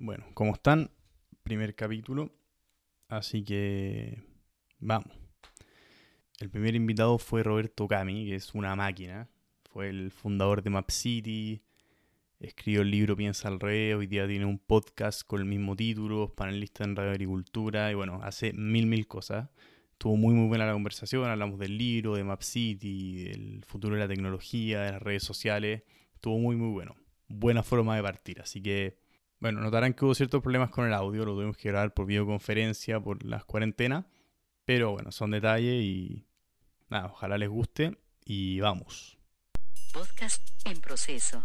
Bueno, ¿cómo están? Primer capítulo. Así que vamos. El primer invitado fue Roberto Cami, que es una máquina. Fue el fundador de Map City. Escribió el libro Piensa al Rey. Hoy día tiene un podcast con el mismo título, panelista en Radio Agricultura. Y bueno, hace mil, mil cosas. Estuvo muy, muy buena la conversación. Hablamos del libro, de Map City, del futuro de la tecnología, de las redes sociales. Estuvo muy, muy bueno. Buena forma de partir. Así que bueno, notarán que hubo ciertos problemas con el audio, lo tuvimos que grabar por videoconferencia por las cuarentenas, pero bueno, son detalles y nada, ojalá les guste y vamos. Podcast en proceso.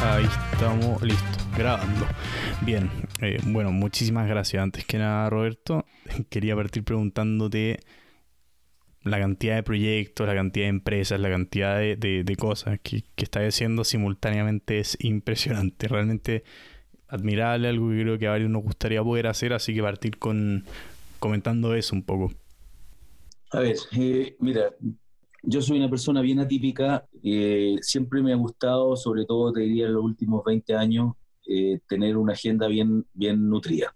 Ahí estamos listos, grabando. Bien, eh, bueno, muchísimas gracias. Antes que nada, Roberto, quería partir preguntándote la cantidad de proyectos, la cantidad de empresas, la cantidad de, cosas que, que estás haciendo simultáneamente es impresionante. Realmente admirable, algo que creo que a varios nos gustaría poder hacer, así que partir con comentando eso un poco. A ver, eh, mira, yo soy una persona bien atípica, eh, siempre me ha gustado, sobre todo te diría en los últimos 20 años, eh, tener una agenda bien, bien nutrida.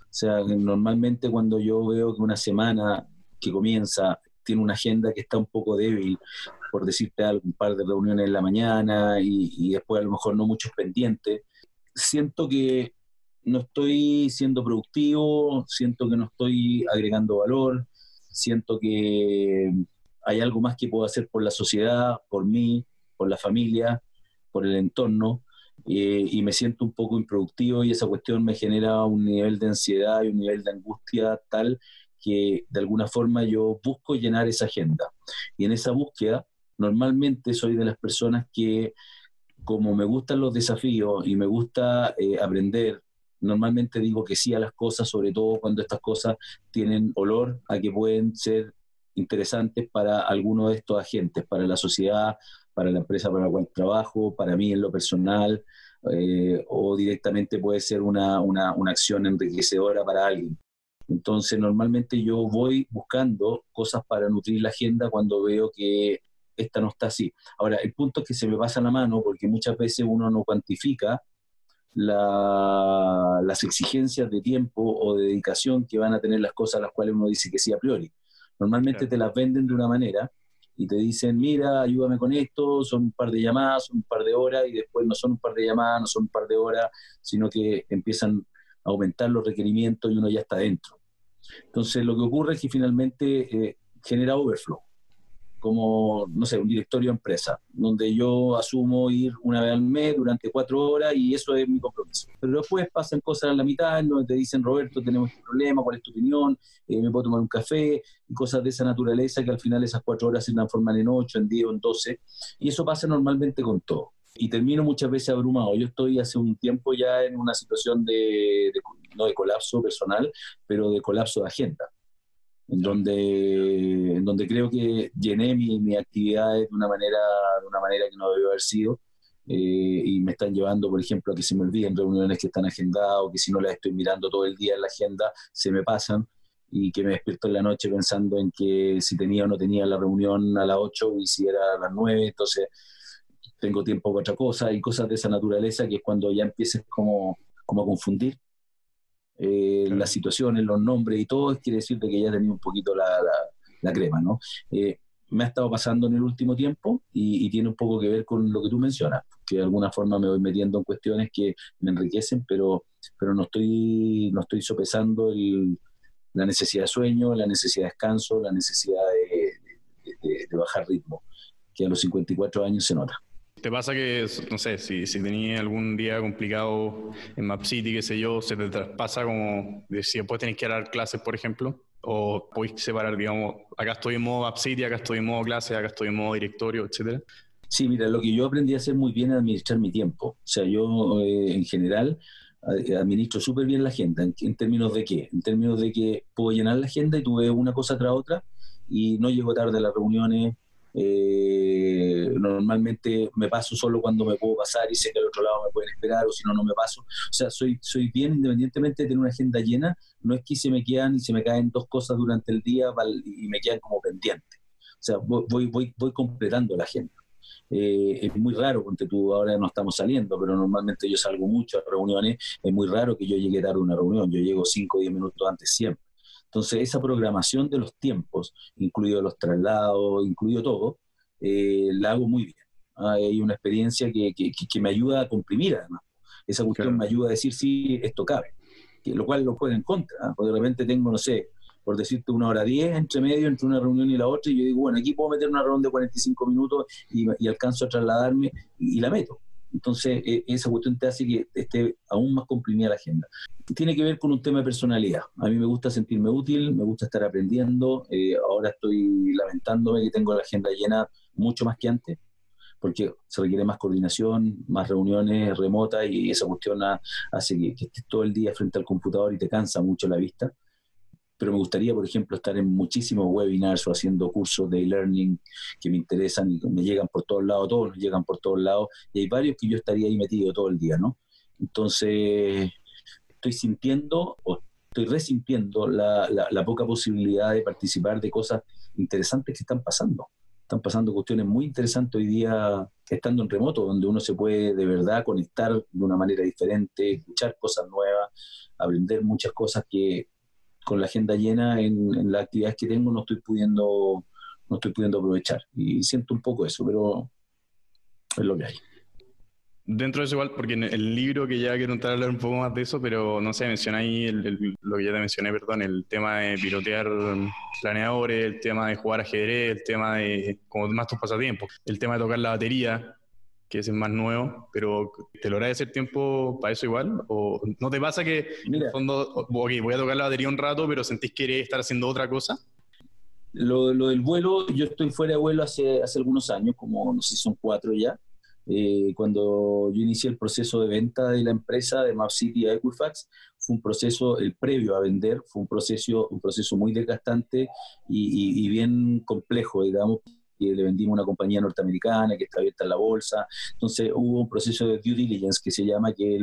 O sea, normalmente cuando yo veo que una semana que comienza tiene una agenda que está un poco débil, por decirte algo, un par de reuniones en la mañana y, y después a lo mejor no muchos pendientes, siento que no estoy siendo productivo, siento que no estoy agregando valor, siento que hay algo más que puedo hacer por la sociedad, por mí, por la familia, por el entorno, eh, y me siento un poco improductivo y esa cuestión me genera un nivel de ansiedad y un nivel de angustia tal que de alguna forma yo busco llenar esa agenda. Y en esa búsqueda, normalmente soy de las personas que, como me gustan los desafíos y me gusta eh, aprender, normalmente digo que sí a las cosas, sobre todo cuando estas cosas tienen olor a que pueden ser interesantes para alguno de estos agentes, para la sociedad, para la empresa para la cual trabajo, para mí en lo personal, eh, o directamente puede ser una, una, una, acción enriquecedora para alguien. Entonces, normalmente yo voy buscando cosas para nutrir la agenda cuando veo que esta no está así. Ahora, el punto es que se me pasa la mano porque muchas veces uno no cuantifica la, las exigencias de tiempo o de dedicación que van a tener las cosas a las cuales uno dice que sí a priori. Normalmente te las venden de una manera y te dicen, mira, ayúdame con esto, son un par de llamadas, son un par de horas, y después no son un par de llamadas, no son un par de horas, sino que empiezan a aumentar los requerimientos y uno ya está dentro. Entonces, lo que ocurre es que finalmente eh, genera overflow como, no sé, un directorio de empresa, donde yo asumo ir una vez al mes durante cuatro horas y eso es mi compromiso. Pero después pasan cosas a la mitad, donde te dicen, Roberto, tenemos este problema, ¿cuál es tu opinión? Eh, ¿Me puedo tomar un café? Y cosas de esa naturaleza que al final esas cuatro horas se transforman en ocho, en diez o en doce. Y eso pasa normalmente con todo. Y termino muchas veces abrumado. Yo estoy hace un tiempo ya en una situación de, de no de colapso personal, pero de colapso de agenda en donde, en donde creo que llené mi, mi actividades de una manera, de una manera que no debió haber sido. Eh, y me están llevando, por ejemplo, a que se me olviden reuniones que están agendadas o que si no las estoy mirando todo el día en la agenda, se me pasan y que me despierto en la noche pensando en que si tenía o no tenía la reunión a las 8 y si era a las 9, entonces tengo tiempo para otra cosa y cosas de esa naturaleza que es cuando ya empieces como, como a confundir eh, las situaciones, los nombres y todo, quiere decir que ya tenía un poquito la, la, crema, ¿no? Eh, me ha estado pasando en el último tiempo y, tiene un poco que ver con lo que tú mencionas, que de alguna forma me voy metiendo en cuestiones que me enriquecen, pero, pero no, estoy, no estoy sopesando el, la necesidad de sueño, la necesidad de descanso, la necesidad de, de bajar ritmo, que a los 54 años se nota. ¿Te pasa que, no sé, si, si tenías algún día complicado en Map City, qué sé yo, se te traspasa como de si después tenés que dar clases, por ejemplo? ¿O podéis separar, digamos, acá estoy en modo Map City, acá estoy en modo clase, acá estoy en modo directorio, etcétera? Sí, mira, lo que yo aprendí a hacer muy bien es administrar mi tiempo. O sea, yo eh, en general administro súper bien la agenda. ¿En, ¿En, términos de qué? En términos de que puedo llenar la agenda y tuve una cosa tras otra y no llego tarde a las reuniones, Eh, normalmente me paso solo cuando me puedo pasar y sé que al otro lado me pueden esperar o si no, no me paso. O sea, soy, soy bien independientemente de tener una agenda llena, no es que se me quedan y se me caen dos cosas durante el día y me quedan como pendientes. O sea, voy, voy, voy completando la agenda. Eh, es muy raro, porque tú ahora no estamos saliendo, pero normalmente yo salgo mucho a reuniones, es muy raro que yo llegue tarde a una reunión, yo llego 5 o 10 minutos antes siempre. Entonces, esa programación de los tiempos, incluido los traslados, incluido todo, eh, la hago muy bien. Ah, hay una experiencia que, que, me ayuda a comprimir, además. Esa cuestión me ayuda a decir, sí, esto cabe. Que, lo cual lo puede en contra, ¿ah? porque de repente tengo, no sé, por decirte una hora diez entre medio, entre una reunión y la otra, y yo digo, bueno, aquí puedo meter una reunión de 45 minutos y, y alcanzo a trasladarme y, la meto. Entonces, e, esa cuestión te hace que esté aún más comprimida la agenda. Tiene que ver con un tema de personalidad. A mí me gusta sentirme útil, me gusta estar aprendiendo. Eh, ahora estoy lamentándome que tengo la agenda llena mucho más que antes, porque se requiere más coordinación, más reuniones remotas y esa cuestión hace que, que estés todo el día frente al computador y te cansa mucho la vista pero me gustaría, por ejemplo, estar en muchísimos webinars o haciendo cursos de e-learning que me interesan y me llegan por todos lados, todos llegan por todos lados, y hay varios que yo estaría ahí metido todo el día, ¿no? Entonces, estoy sintiendo o estoy resintiendo la, la, poca posibilidad de participar de cosas interesantes que están pasando. Están pasando cuestiones muy interesantes hoy día estando en remoto, donde uno se puede de verdad conectar de una manera diferente, escuchar cosas nuevas, aprender muchas cosas que con la agenda llena en, las actividades que tengo no estoy pudiendo no estoy pudiendo aprovechar. Y siento un poco eso pero es lo que hay. Dentro de eso igual, porque en el libro que ya quiero a hablar un poco más de eso, pero no sé, mencionáis lo que ya te mencioné, perdón, el tema de pilotear planeadores, el tema de jugar ajedrez, el tema de, como más tus pasatiempos, el tema de tocar la batería, que es más nuevo, pero ¿te logra hacer tiempo para eso igual? ¿O no te pasa que en el fondo, ok, voy a tocar la batería un rato, pero sentís que querés estar haciendo otra cosa? Lo, lo, del vuelo, yo estoy fuera de vuelo hace, hace algunos años, como no sé si son cuatro ya. Eh, cuando yo inicié el proceso de venta de la empresa de Map City a Equifax, fue un proceso, el previo a vender, fue un proceso, un proceso muy desgastante y, y bien complejo, digamos, y le vendimos una compañía norteamericana que está abierta en la bolsa. Entonces hubo un proceso de due diligence que se llama, que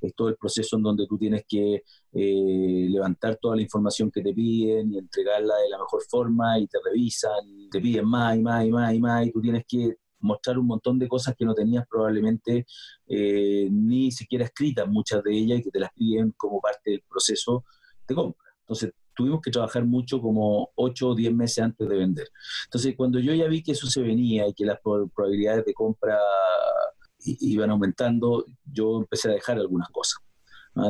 es todo el proceso en donde tú tienes que eh, levantar toda la información que te piden y entregarla de la mejor forma y te revisan, te piden más y más y más y más y tú tienes que mostrar un montón de cosas que no tenías probablemente eh, ni siquiera escritas muchas de ellas y que te las piden como parte del proceso de compra. Entonces tuvimos que trabajar mucho como 8 o 10 meses antes de vender. Entonces, cuando yo ya vi que eso se venía y que las probabilidades de compra iban aumentando, yo empecé a dejar algunas cosas.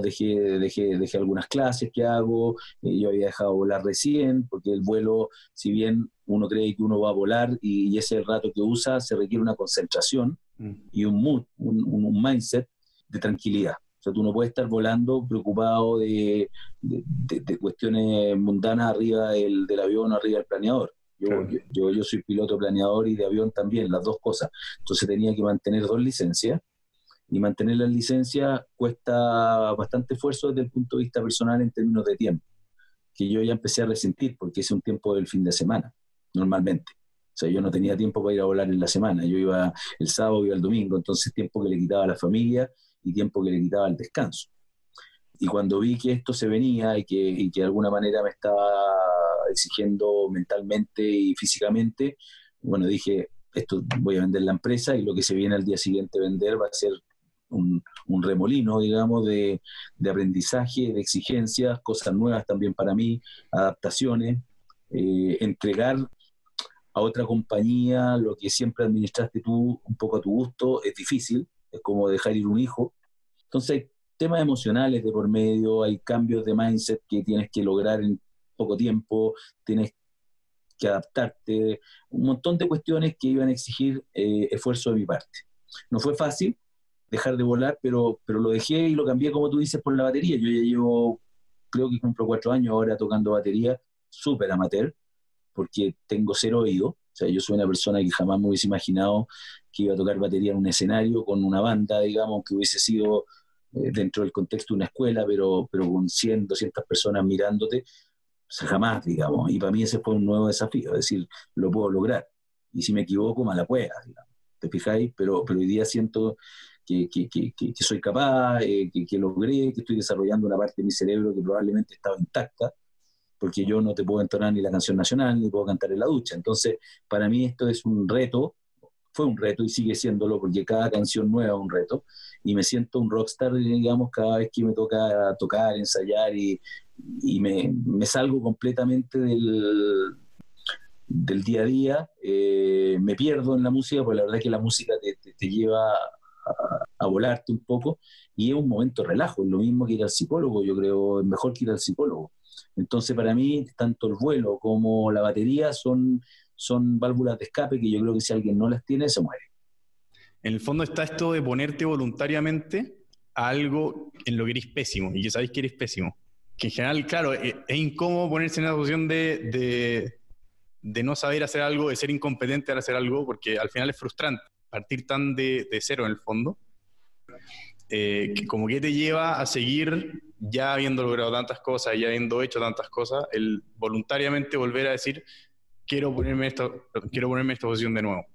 Dejé, dejé, dejé, algunas clases que hago, eh, yo había dejado volar recién, porque el vuelo, si bien uno cree que uno va a volar y, ese rato que usa, se requiere una concentración mm. y un mood, un mindset de tranquilidad. Sea, tú no puedes estar volando preocupado de, cuestiones mundanas arriba del, avión o arriba del planeador. Yo, yo, soy piloto planeador y de avión también, las dos cosas. Entonces tenía que mantener dos licencias y mantener las licencias cuesta bastante esfuerzo desde el punto de vista personal en términos de tiempo, que yo ya empecé a resentir porque es un tiempo del fin de semana, normalmente. O sea, yo no tenía tiempo para ir a volar en la semana, yo iba el sábado, iba el domingo, entonces tiempo que le quitaba a la familia y tiempo que le quitaba el descanso. Y cuando vi que esto se venía y que, y que de alguna manera me estaba exigiendo mentalmente y físicamente, bueno, dije, esto voy a vender la empresa y lo que se viene al día siguiente vender va a ser un, remolino, digamos, de, de, aprendizaje, de exigencias, cosas nuevas también para mí, adaptaciones, eh, entregar a otra compañía lo que siempre administraste tú un poco a tu gusto es difícil, es como dejar ir un hijo. Entonces, hay temas emocionales de por medio, hay cambios de mindset que tienes que lograr en poco tiempo, tienes que adaptarte, un montón de cuestiones que iban a exigir eh, esfuerzo de mi parte. No fue fácil dejar de volar, pero, pero lo dejé y lo cambié, como tú dices, por la batería. Yo ya llevo, creo que cumplo cuatro años ahora tocando batería, súper amateur, porque tengo cero oído. Sea, yo soy una persona que jamás me hubiese imaginado que iba a tocar batería en un escenario con una banda, digamos, que hubiese sido eh, dentro del contexto de una escuela, pero, pero con 100, 200 personas mirándote, o sea, jamás, digamos. Y para mí ese fue un nuevo desafío, es decir, lo puedo lograr. y si me equivoco, mala pueda, ¿te fijáis? Pero, pero hoy día siento que, que, que, que soy capaz, eh, que, logré, que estoy desarrollando una parte de mi cerebro que probablemente estaba intacta, porque yo no te puedo entonar ni la canción nacional, ni puedo cantar en la ducha. Entonces, para mí esto es un reto, fue un reto y sigue siéndolo, porque cada canción nueva es un reto, y me siento un rockstar, digamos, cada vez que me toca tocar, ensayar, y, y me, me salgo completamente del, del día a día, eh, me pierdo en la música, porque la verdad es que la música te, te, lleva a, a, volarte un poco y es un momento de relajo, es lo mismo que ir al psicólogo, yo creo, es mejor que ir al psicólogo. Entonces para mí, tanto el vuelo como la batería son, son válvulas de escape que yo creo que si alguien no las tiene, se muere. En el fondo está esto de ponerte voluntariamente a algo en lo que eres pésimo y que sabéis que eres pésimo. Que en general, claro, es, es incómodo ponerse en la posición de, de de no saber hacer algo, de ser incompetente al hacer algo, porque al final es frustrante partir tan de, cero en el fondo, eh, que como que te lleva a seguir ya habiendo logrado tantas cosas, ya habiendo hecho tantas cosas, el voluntariamente volver a decir, quiero ponerme, esta, quiero ponerme esta posición de nuevo.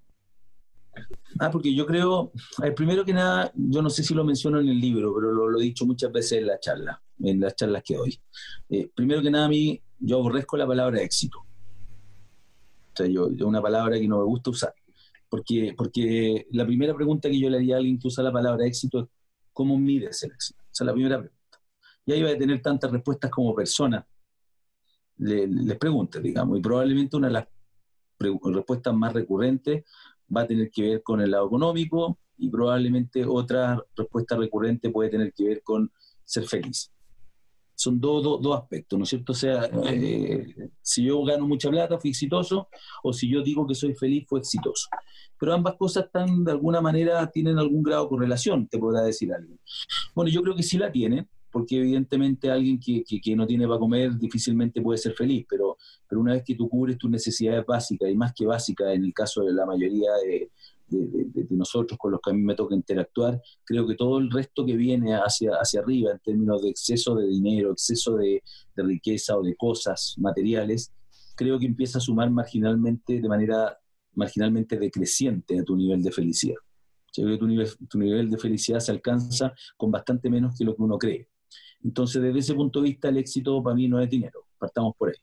Ah, porque yo creo, primero que nada, yo no sé si lo menciono en el libro, pero lo, he dicho muchas veces en la charla, en las charlas que doy. Eh, primero que nada, a mí, yo aborrezco la palabra éxito. O sea, yo, una palabra que no me gusta usar. Porque, porque la primera pregunta que yo le haría a alguien que usa la palabra éxito es, ¿cómo mides el éxito? Esa es la primera pregunta. Y ahí va a tener tantas respuestas como persona les pregunte, digamos. Y probablemente una de las respuestas más recurrentes va a tener que ver con el lado económico y probablemente otra respuesta recurrente puede tener que ver con ser feliz son dos, dos, aspectos, ¿no es cierto? O sea, eh, si yo gano mucha plata, fui exitoso, o si yo digo que soy feliz, fue exitoso. Pero ambas cosas están, de alguna manera, tienen algún grado de correlación, te podrá decir alguien. Bueno, yo creo que sí la tiene, porque evidentemente alguien que, no tiene para comer difícilmente puede ser feliz, pero, una vez que tú cubres tus necesidades básicas, y más que básicas en el caso de la mayoría de, nosotros con los que a mí me toca interactuar, creo que todo el resto que viene hacia, arriba en términos de exceso de dinero, exceso de, riqueza o de cosas materiales, creo que empieza a sumar marginalmente, de manera marginalmente decreciente a tu nivel de felicidad. Yo creo que tu nivel de felicidad se alcanza con bastante menos que lo que uno cree. Entonces, desde ese punto de vista, el éxito para mí no es dinero. Partamos por ahí.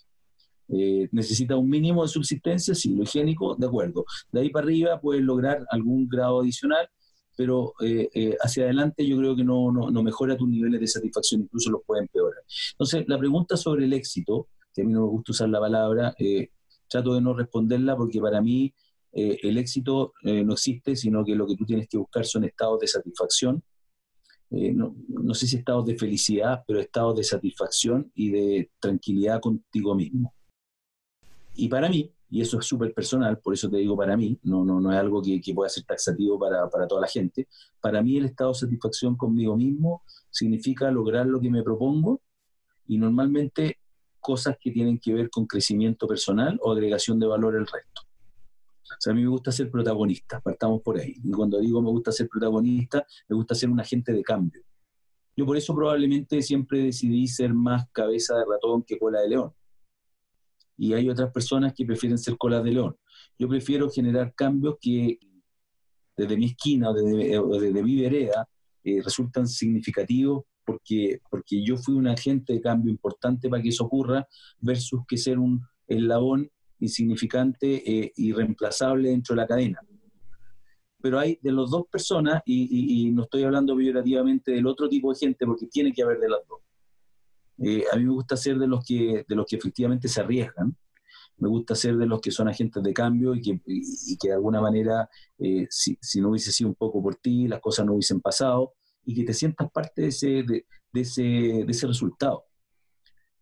Eh, necesita un mínimo de subsistencia, sí, lo higiénico, de acuerdo. De ahí para arriba puedes lograr algún grado adicional, pero eh, eh, hacia adelante yo creo que no, no, mejora tus niveles de satisfacción, incluso los puede empeorar. Entonces, la pregunta sobre el éxito, que a mí no me gusta usar la palabra, trato de no responderla porque para mí el éxito no existe, sino que lo que tú tienes que buscar son estados de satisfacción. No, no sé si estados de felicidad, pero estados de satisfacción y de tranquilidad contigo mismo. Y para mí, y eso es súper personal, por eso te digo para mí, no, no, no es algo que, que pueda ser taxativo para, para, toda la gente, para mí el estado de satisfacción conmigo mismo significa lograr lo que me propongo y normalmente cosas que tienen que ver con crecimiento personal o agregación de valor al resto. O sea, a mí me gusta ser protagonista, partamos por ahí. Y cuando digo me gusta ser protagonista, me gusta ser un agente de cambio. Yo por eso probablemente siempre decidí ser más cabeza de ratón que cola de león y hay otras personas que prefieren ser colas de león. Yo prefiero generar cambios que desde mi esquina o desde, mi vereda eh, resultan significativos porque, porque yo fui un agente de cambio importante para que eso ocurra versus que ser un eslabón insignificante e irreemplazable dentro de la cadena. Pero hay de las dos personas, y, y no estoy hablando peyorativamente del otro tipo de gente, porque tiene que haber de las dos eh, a mí me gusta ser de los, que, de los que efectivamente se arriesgan, me gusta ser de los que son agentes de cambio y que, y, que de alguna manera, eh, si, si, no hubiese sido un poco por ti, las cosas no hubiesen pasado y que te sientas parte de ese, de, ese, de ese resultado.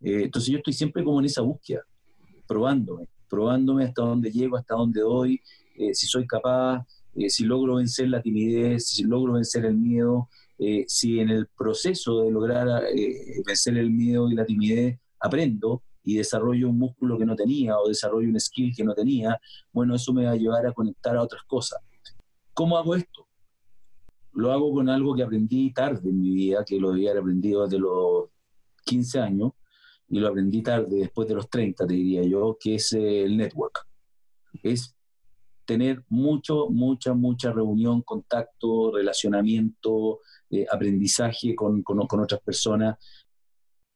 Eh, entonces yo estoy siempre como en esa búsqueda, probándome, probándome hasta dónde llego, hasta dónde doy, si soy capaz, si logro vencer la timidez, si logro vencer el miedo, eh, si en el proceso de lograr eh, vencer el miedo y la timidez aprendo y desarrollo un músculo que no tenía o desarrollo un skill que no tenía, bueno, eso me va a llevar a conectar a otras cosas. ¿Cómo hago esto? Lo hago con algo que aprendí tarde en mi vida, que lo había aprendido desde los 15 años y lo aprendí tarde, después de los 30, te diría yo, que es el network. Es tener mucho, mucha, mucha reunión, contacto, relacionamiento, eh, aprendizaje con, con, otras personas,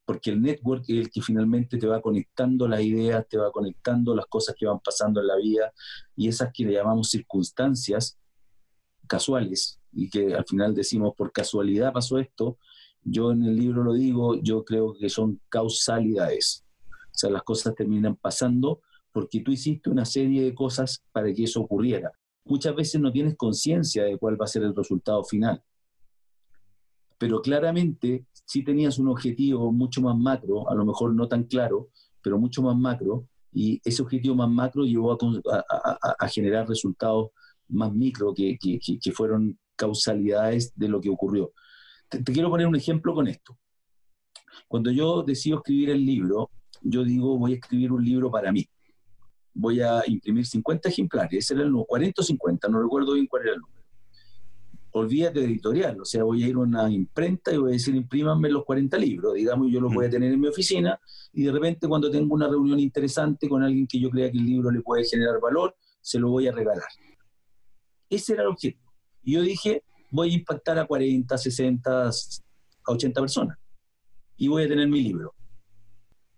porque el network es el que finalmente te va conectando las ideas, te va conectando las cosas que van pasando en la vida y esas que le llamamos circunstancias casuales y que al final decimos por casualidad pasó esto, yo en el libro lo digo, yo creo que son causalidades. O sea, las cosas terminan pasando porque tú hiciste una serie de cosas para que eso ocurriera. Muchas veces no tienes conciencia de cuál va a ser el resultado final. Pero claramente, si tenías un objetivo mucho más macro, a lo mejor no tan claro, pero mucho más macro, y ese objetivo más macro llevó a, generar resultados más micro que, que, fueron causalidades de lo que ocurrió. Te, quiero poner un ejemplo con esto. Cuando yo decido escribir el libro, yo digo, voy a escribir un libro para mí voy a imprimir 50 ejemplares, ese era el número, 40 o 50, no recuerdo bien cuál era el número. Olvídate de editorial, o sea, voy a ir a una imprenta y voy a decir, imprímanme los 40 libros, digamos, yo los voy a tener en mi oficina y de repente cuando tengo una reunión interesante con alguien que yo crea que el libro le puede generar valor, se lo voy a regalar. Ese era el objetivo. Y yo dije, voy a impactar a 40, 60, a 80 personas y voy a tener mi libro.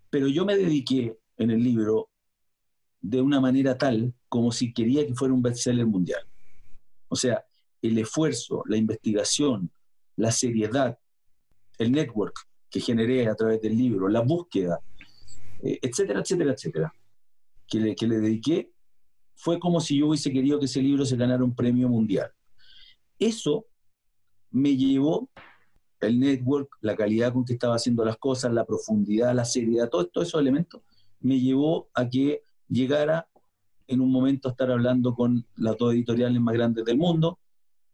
Pero yo me dediqué en el libro de una manera tal como si quería que fuera un bestseller mundial. O sea, el esfuerzo, la investigación, la seriedad, el network que generé a través del libro, la búsqueda, eh, etcétera, etcétera, etcétera, que le, que le dediqué, fue como si yo hubiese querido que ese libro se ganara un premio mundial. Eso me llevó el network, la calidad con que estaba haciendo las cosas, la profundidad, la seriedad, todos esos elementos, me llevó a que llegara en un momento a estar hablando con las dos editoriales más grandes del mundo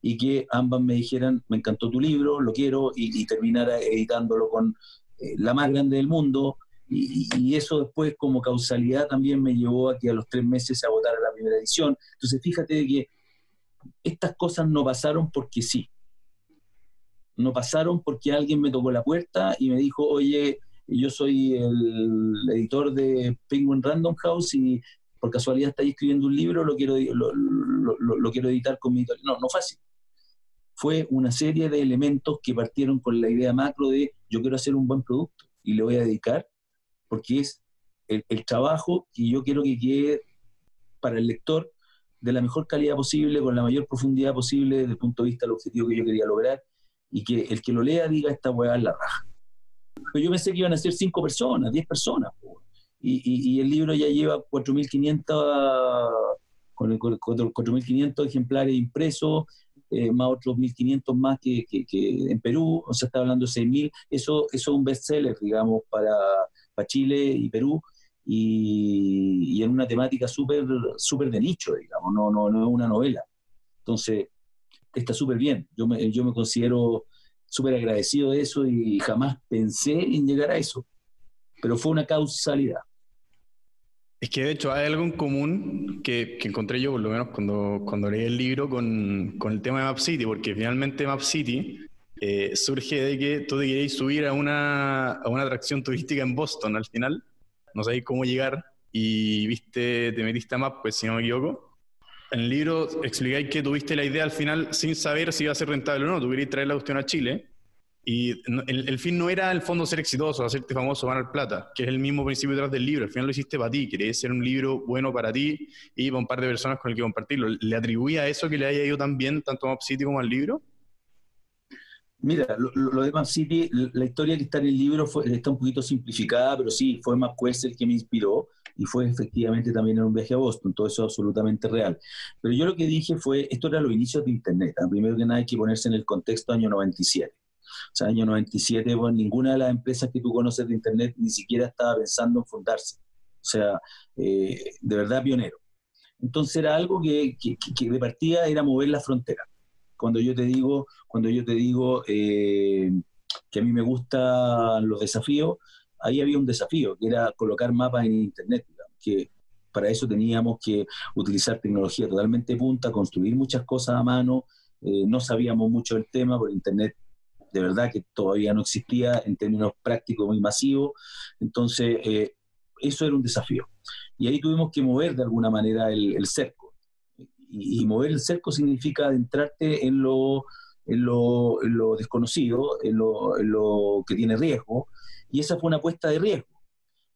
y que ambas me dijeran, me encantó tu libro, lo quiero, y, terminara editándolo con eh, la más grande del mundo. Y, eso después como causalidad también me llevó a que a los tres meses se agotara la primera edición. Entonces fíjate que estas cosas no pasaron porque sí. No pasaron porque alguien me tocó la puerta y me dijo, oye, yo soy el editor de Penguin Random House y por casualidad estáis escribiendo un libro, lo quiero, lo, quiero editar con mi editorial. No, no así. Fue una serie de elementos que partieron con la idea macro de yo quiero hacer un buen producto y le voy a dedicar porque es el, el trabajo que yo quiero que quede para el lector de la mejor calidad posible, con la mayor profundidad posible desde el punto de vista del objetivo que yo quería lograr y que el que lo lea diga esta hueá es la raja. Pero yo pensé que iban a ser cinco personas, 10 personas. Y, y, el libro ya lleva 4.500 con 4.500 ejemplares impresos, eh, más otros 1.500 más que, que, en Perú, o sea, está hablando de 6.000. Eso, eso es un bestseller, digamos, para, para Chile y Perú. Y, y en una temática súper super de nicho, digamos, no, no, no es una novela. Entonces, está súper bien. Yo me, yo me considero súper agradecido de eso y jamás pensé en llegar a eso. Pero fue una causalidad. Es que de hecho hay algo en común que, que encontré yo, por lo menos cuando, cuando leí el libro, con, con el tema de Map City, porque finalmente Map City eh, surge de que tú te queréis subir a una, a una atracción turística en Boston al final, no sabéis cómo llegar y viste, te metiste a Map, pues si no me equivoco, en el libro explicáis que tuviste la idea al final sin saber si iba a ser rentable o no. Tú querías traer la cuestión a Chile y el, fin no era el fondo ser exitoso, hacerte famoso, ganar plata, que es el mismo principio detrás del libro. Al final lo hiciste para ti, querías ser un libro bueno para ti y para un par de personas con el que compartirlo. ¿Le atribuía eso que le haya ido tan bien tanto a Map City como al libro? Mira, lo, de Map City, la historia que está en el libro fue, está un poquito simplificada, pero sí, fue MapQuest el que me inspiró y fue efectivamente también en un viaje a Boston, todo eso es absolutamente real. Pero yo lo que dije fue, esto era los inicios de Internet, ¿ah? primero que nada hay que ponerse en el contexto año 97. O sea, año 97, bueno, ninguna de las empresas que tú conoces de Internet ni siquiera estaba pensando en fundarse. O sea, eh, de verdad pionero. Entonces era algo que, que, que, de partida era mover la frontera. Cuando yo te digo, cuando yo te digo eh, que a mí me gustan los desafíos, ahí había un desafío, que era colocar mapas en Internet, que para eso teníamos que utilizar tecnología totalmente punta, construir muchas cosas a mano, eh, no sabíamos mucho del tema, por Internet de verdad que todavía no existía en términos prácticos muy masivos, entonces eh, eso era un desafío. Y ahí tuvimos que mover de alguna manera el, cerco. Y, mover el cerco significa adentrarte en lo, en lo, desconocido, en lo, que tiene riesgo, y esa fue una apuesta de riesgo.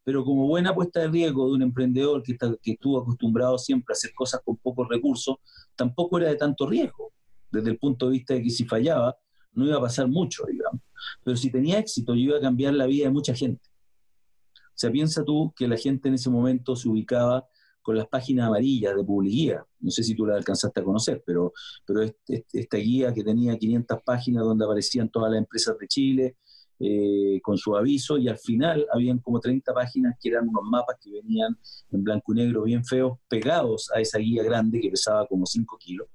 Pero como buena apuesta de riesgo de un emprendedor que, está, que estuvo acostumbrado siempre a hacer cosas con pocos recursos, tampoco era de tanto riesgo, desde el punto de vista de que si fallaba, no iba a pasar mucho, digamos. Pero si tenía éxito, yo iba a cambiar la vida de mucha gente. O sea, piensa tú que la gente en ese momento se ubicaba con las páginas amarillas de publicidad. No sé si tú la alcanzaste a conocer, pero, pero esta guía que tenía 500 páginas donde aparecían todas las empresas de Chile eh, con su aviso y al final habían como 30 páginas que eran unos mapas que venían en blanco y negro bien feos pegados a esa guía grande que pesaba como 5 kilos.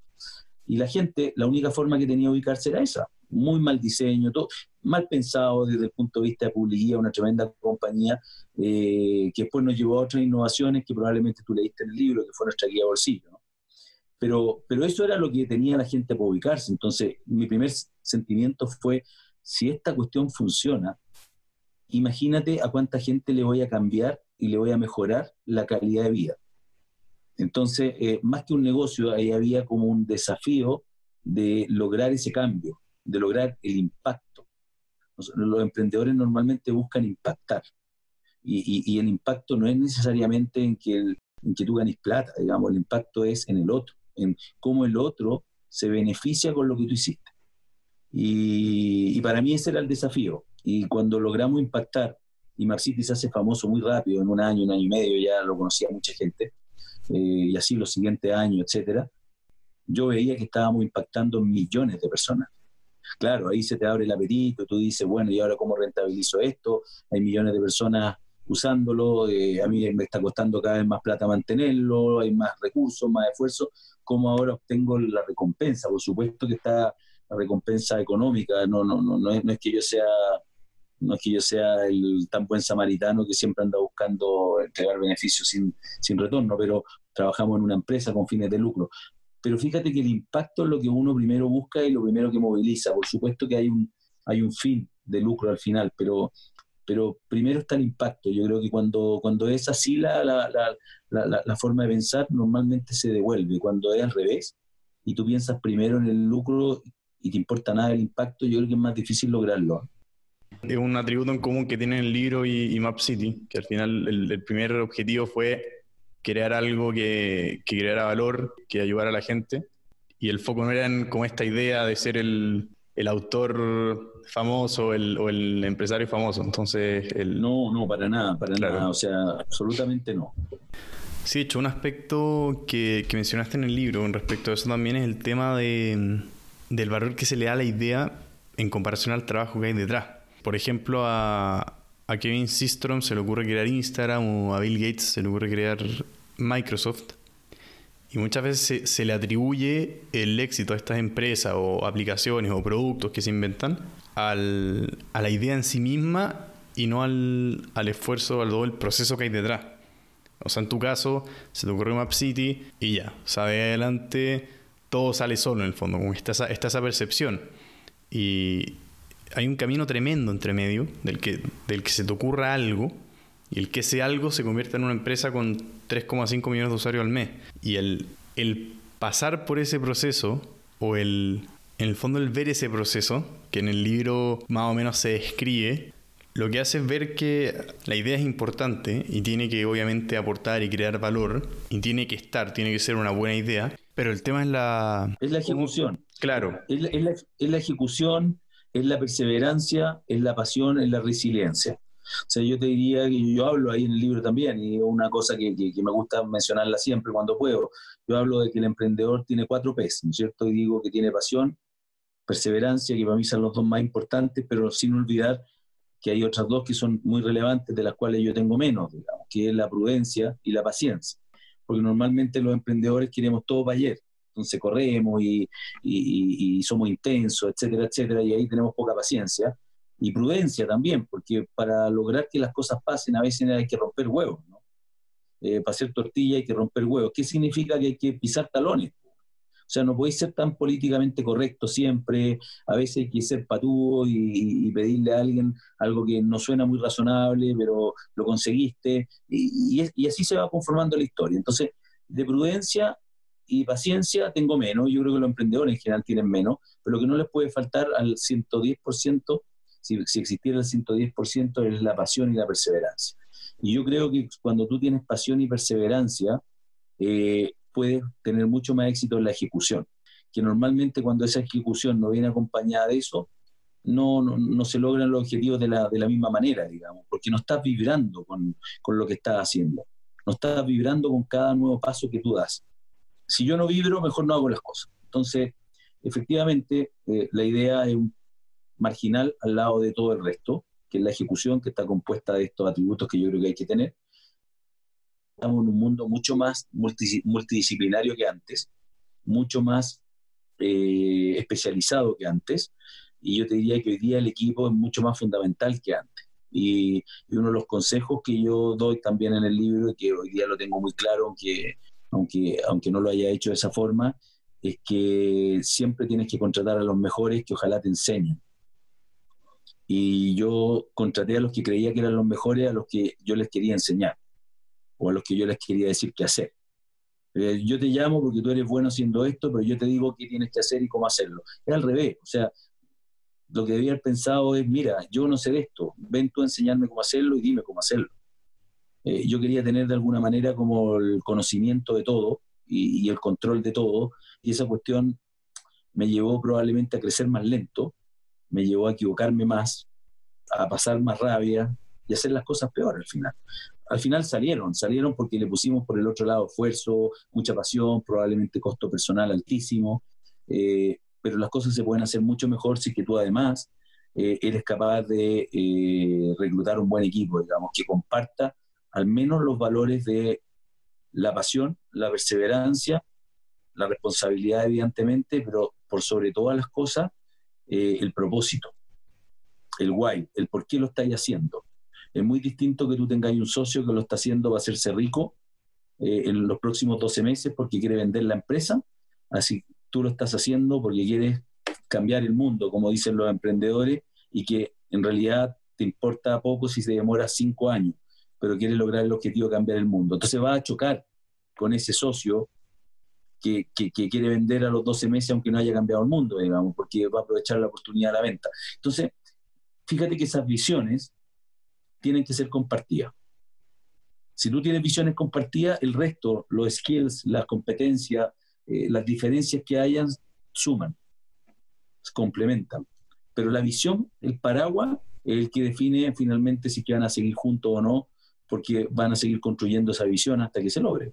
Y la gente, la única forma que tenía de ubicarse era esa muy mal diseño, todo, mal pensado desde el punto de vista de publicidad, una tremenda compañía eh, que después nos llevó a otras innovaciones que probablemente tú leíste en el libro, que fue nuestra guía bolsillo. Pero, pero eso era lo que tenía la gente para ubicarse. Entonces, mi primer sentimiento fue, si esta cuestión funciona, imagínate a cuánta gente le voy a cambiar y le voy a mejorar la calidad de vida. Entonces, eh, más que un negocio, ahí había como un desafío de lograr ese cambio de lograr el impacto. Los, emprendedores normalmente buscan impactar. Y, el impacto no es necesariamente en que, en que tú ganes plata, digamos, el impacto es en el otro, en cómo el otro se beneficia con lo que tú hiciste. Y, para mí ese era el desafío. Y cuando logramos impactar, y Marciti se hace famoso muy rápido, en un año, un año y medio, ya lo conocía mucha gente, eh, y así los siguientes años, etcétera, yo veía que estábamos impactando millones de personas. Claro, ahí se te abre el apetito, tú dices, bueno, ¿y ahora cómo rentabilizo esto? Hay millones de personas usándolo, eh, a mí me está costando cada vez más plata mantenerlo, hay más recursos, más esfuerzo, ¿cómo ahora obtengo la recompensa? Por supuesto que está la recompensa económica, no, no, no, no, es, no es que yo sea no es que yo sea el tan buen samaritano que siempre anda buscando entregar beneficios sin, sin retorno, pero trabajamos en una empresa con fines de lucro pero fíjate que el impacto es lo que uno primero busca y lo primero que moviliza. Por supuesto que hay un, hay un fin de lucro al final, pero, pero primero está el impacto. Yo creo que cuando, cuando es así la, la, la, la, forma de pensar, normalmente se devuelve. Cuando es al revés y tú piensas primero en el lucro y te importa nada el impacto, yo creo que es más difícil lograrlo. Es un atributo en común que tienen el libro y, Map City, que al final el primer objetivo fue crear algo que, que creara valor, que ayudara a la gente. Y el foco no era en como esta idea de ser el, el autor famoso el, o el empresario famoso. Entonces, el... No, no, para nada, para nada. O sea, absolutamente no. Sí, hecho, un aspecto que, que, mencionaste en el libro con respecto a eso también es el tema de, del valor que se le da a la idea en comparación al trabajo que hay detrás. Por ejemplo, a, a Kevin Systrom se le ocurre crear Instagram o a Bill Gates se le ocurre crear Microsoft. Y muchas veces se, le atribuye el éxito a estas empresas o aplicaciones o productos que se inventan al, a la idea en sí misma y no al, al esfuerzo, al todo el proceso que hay detrás. O sea, en tu caso, se te ocurrió Map City y ya, sabe adelante, todo sale solo en el fondo, como está está esa percepción. Y, hay un camino tremendo entre medio del que, del que se te ocurra algo y el que ese algo se convierta en una empresa con 3,5 millones de usuarios al mes. Y el, el pasar por ese proceso o el, en el fondo el ver ese proceso, que en el libro más o menos se describe, lo que hace es ver que la idea es importante y tiene que obviamente aportar y crear valor y tiene que estar, tiene que ser una buena idea, pero el tema es la... Es la ejecución. Claro. Es la, es la ejecución es la perseverancia, es la pasión, es la resiliencia. O sea, yo te diría que yo hablo ahí en el libro también, y una cosa que, que, me gusta mencionarla siempre cuando puedo. Yo hablo de que el emprendedor tiene cuatro P's, ¿no es cierto? Y digo que tiene pasión, perseverancia, que para mí son los dos más importantes, pero sin olvidar que hay otras dos que son muy relevantes, de las cuales yo tengo menos, digamos, que es la prudencia y la paciencia. Porque normalmente los emprendedores queremos todo para ayer entonces corremos y, y, somos intensos, etcétera, etcétera, y ahí tenemos poca paciencia. Y prudencia también, porque para lograr que las cosas pasen a veces hay que romper huevos, ¿no? Eh, para hacer tortilla hay que romper huevos. ¿Qué significa que hay que pisar talones? O sea, no podéis ser tan políticamente correcto siempre, a veces hay que ser patudo y, y, pedirle a alguien algo que no suena muy razonable, pero lo conseguiste, y, y, así se va conformando la historia. Entonces, de prudencia y paciencia tengo menos, yo creo que los emprendedores en general tienen menos, pero lo que no les puede faltar al 110%, si, si existiera el 110%, es la pasión y la perseverancia. Y yo creo que cuando tú tienes pasión y perseverancia, eh, puedes tener mucho más éxito en la ejecución, que normalmente cuando esa ejecución no viene acompañada de eso, no, no, se logran los objetivos de la, de la, misma manera, digamos, porque no estás vibrando con, con, lo que estás haciendo, no estás vibrando con cada nuevo paso que tú das. Si yo no vibro, mejor no hago las cosas. Entonces, efectivamente, eh, la idea es un marginal al lado de todo el resto, que es la ejecución que está compuesta de estos atributos que yo creo que hay que tener. Estamos en un mundo mucho más multidisciplinario que antes, mucho más eh, especializado que antes, y yo te diría que hoy día el equipo es mucho más fundamental que antes. Y, uno de los consejos que yo doy también en el libro, y que hoy día lo tengo muy claro, aunque, aunque, aunque no lo haya hecho de esa forma, es que siempre tienes que contratar a los mejores que ojalá te enseñen. Y yo contraté a los que creía que eran los mejores, a los que yo les quería enseñar, o a los que yo les quería decir qué hacer. Eh, yo te llamo porque tú eres bueno haciendo esto, pero yo te digo qué tienes que hacer y cómo hacerlo. Es al revés, o sea, lo que debía haber pensado es, mira, yo no sé esto, ven tú a enseñarme cómo hacerlo y dime cómo hacerlo. Eh, yo quería tener de alguna manera como el conocimiento de todo y, el control de todo, y esa cuestión me llevó probablemente a crecer más lento, me llevó a equivocarme más, a pasar más rabia y hacer las cosas peor al final. Al final salieron, salieron porque le pusimos por el otro lado esfuerzo, mucha pasión, probablemente costo personal altísimo, eh, pero las cosas se pueden hacer mucho mejor si que tú además eh, eres capaz de eh, reclutar un buen equipo, digamos, que comparta al menos los valores de la pasión, la perseverancia, la responsabilidad evidentemente, pero por sobre todas las cosas, eh, el propósito, el why, el por qué lo estáis haciendo. Es muy distinto que tú tengáis un socio que lo está haciendo para hacerse rico en los próximos 12 meses porque quiere vender la empresa, así tú lo estás haciendo porque quieres cambiar el mundo, como dicen los emprendedores, y que en realidad te importa poco si se demora cinco años, pero quieres lograr el objetivo de cambiar el mundo. Entonces vas a chocar con ese socio que, que, quiere vender a los 12 meses aunque no haya cambiado el mundo, digamos, porque va a aprovechar la oportunidad de la venta. Entonces, fíjate que esas visiones tienen que ser compartidas. Si tú tienes visiones compartidas, el resto, los skills, las competencias, eh, las diferencias que hayan suman, complementan. Pero la visión, el paraguas, es el que define finalmente si que van a seguir juntos o no, porque van a seguir construyendo esa visión hasta que se logre.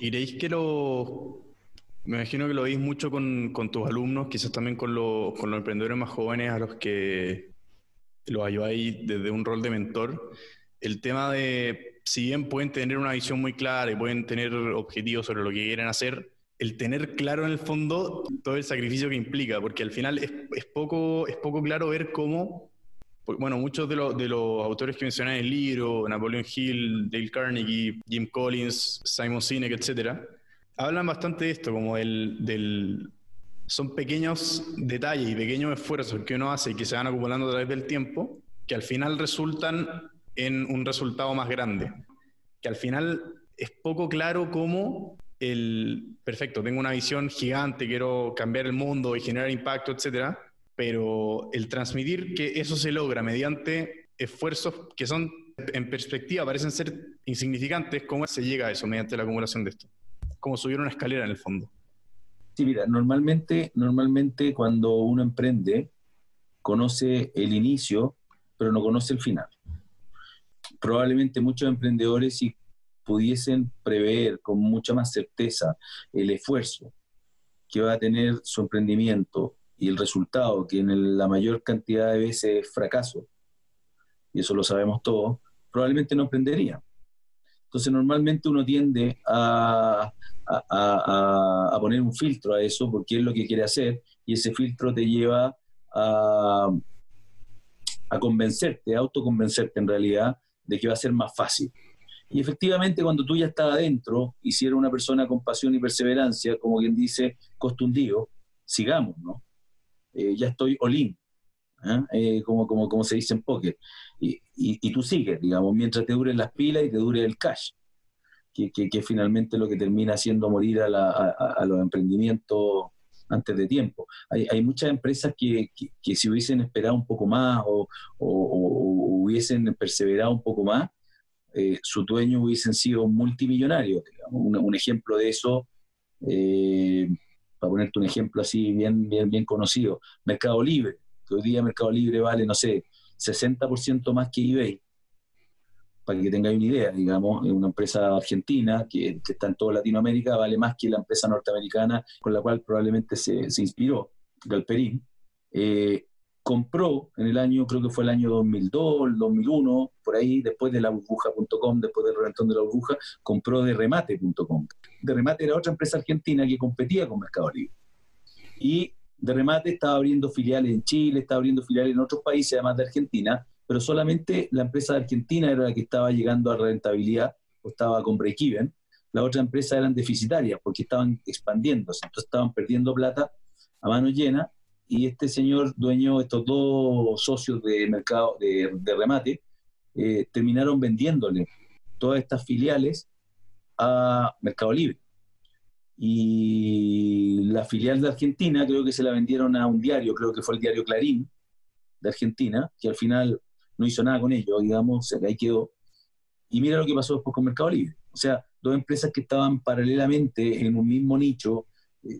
¿Iréis que lo... Me imagino que lo veis mucho con, con tus alumnos, quizás también con, con los emprendedores más jóvenes a los que los ayudáis desde un rol de mentor. El tema de, si bien pueden tener una visión muy clara y pueden tener objetivos sobre lo que quieren hacer, el tener claro en el fondo todo el sacrificio que implica, porque al final es, es poco, es poco claro ver cómo, bueno, muchos de, de los autores que mencioné en el libro, Napoleon Hill, Dale Carnegie, Jim Collins, Simon Sinek, etcétera, hablan bastante de esto, como del, del, son pequeños detalles y pequeños esfuerzos que uno hace y que se van acumulando a través del tiempo, que al final resultan en un resultado más grande. Que al final es poco claro cómo el, perfecto, tengo una visión gigante, quiero cambiar el mundo y generar impacto, etcétera, pero el transmitir que eso se logra mediante esfuerzos que son, en perspectiva, parecen ser insignificantes, ¿cómo se llega a eso mediante la acumulación de esto? Como subir una escalera en el fondo. Sí, mira, normalmente, normalmente cuando uno emprende, conoce el inicio, pero no conoce el final. Probablemente muchos emprendedores, y pudiesen prever con mucha más certeza el esfuerzo que va a tener su emprendimiento y el resultado, que en la mayor cantidad de veces es fracaso, y eso lo sabemos todos, probablemente no emprendería. Entonces normalmente uno tiende a, a, poner un filtro a eso porque es lo que quiere hacer y ese filtro te lleva a, a convencerte, a autoconvencerte en realidad de que va a ser más fácil. Y efectivamente, cuando tú ya estás adentro, y si una persona con pasión y perseverancia, como quien dice, costundido, sigamos, ¿no? Eh, ya estoy all ¿ah? eh, como, como, como se dice en póker. Y, y, tú sigues, digamos, mientras te duren las pilas y te dure el cash. que, que, finalmente lo que termina haciendo morir a, a, los emprendimientos antes de tiempo. Hay, hay muchas empresas que, que, si hubiesen esperado un poco más o, o, hubiesen perseverado un poco más, eh, sus dueños hubiesen sido multimillonarios. Un, un, ejemplo de eso, eh, para ponerte un ejemplo así bien, bien, bien conocido, Mercado Libre, que hoy día Mercado Libre vale, no sé, 60% más que eBay. Para que tengáis una idea, digamos, una empresa argentina que, está en toda Latinoamérica, vale más que la empresa norteamericana con la cual probablemente se, se inspiró, Galperín, eh, compró en el año, creo que fue el año 2002, 2001, por ahí, después de la burbuja.com, después del reventón de la burbuja, compró de remate.com. De remate era otra empresa argentina que competía con Mercado Libre. Y de remate estaba abriendo filiales en Chile, estaba abriendo filiales en otros países, además de Argentina, pero solamente la empresa de Argentina era la que estaba llegando a rentabilidad o estaba con break-even. Las otras empresas eran deficitarias porque estaban expandiéndose, entonces estaban perdiendo plata a mano llena y este señor dueño, estos dos socios de mercado de, remate, eh, terminaron vendiéndole todas estas filiales a Mercado Libre. Y la filial de Argentina creo que se la vendieron a un diario, creo que fue el diario Clarín de Argentina, que al final no hizo nada con ello, digamos, ahí quedó. Y mira lo que pasó después con Mercado Libre. O sea, dos empresas que estaban paralelamente en un mismo nicho,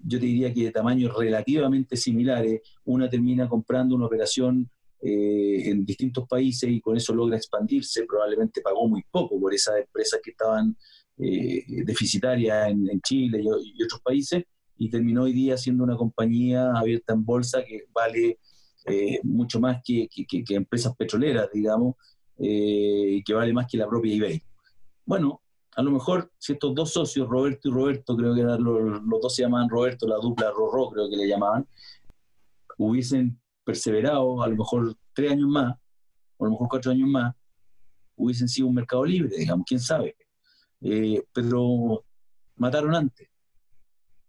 yo te diría que de tamaños relativamente similares, una termina comprando una operación eh, en distintos países y con eso logra expandirse, probablemente pagó muy poco por esas empresas que estaban eh, deficitarias en, Chile y, y, otros países, y terminó hoy día siendo una compañía abierta en bolsa que vale eh, mucho más que, que, empresas petroleras, digamos, eh, que vale más que la propia eBay. Bueno, a lo mejor si estos dos socios, Roberto y Roberto, creo que eran los, dos se llamaban Roberto, la dupla Rorro, creo que le llamaban, hubiesen perseverado a lo mejor tres años más, o a lo mejor cuatro años más, hubiesen sido un mercado libre, digamos, quién sabe. Eh, pero mataron antes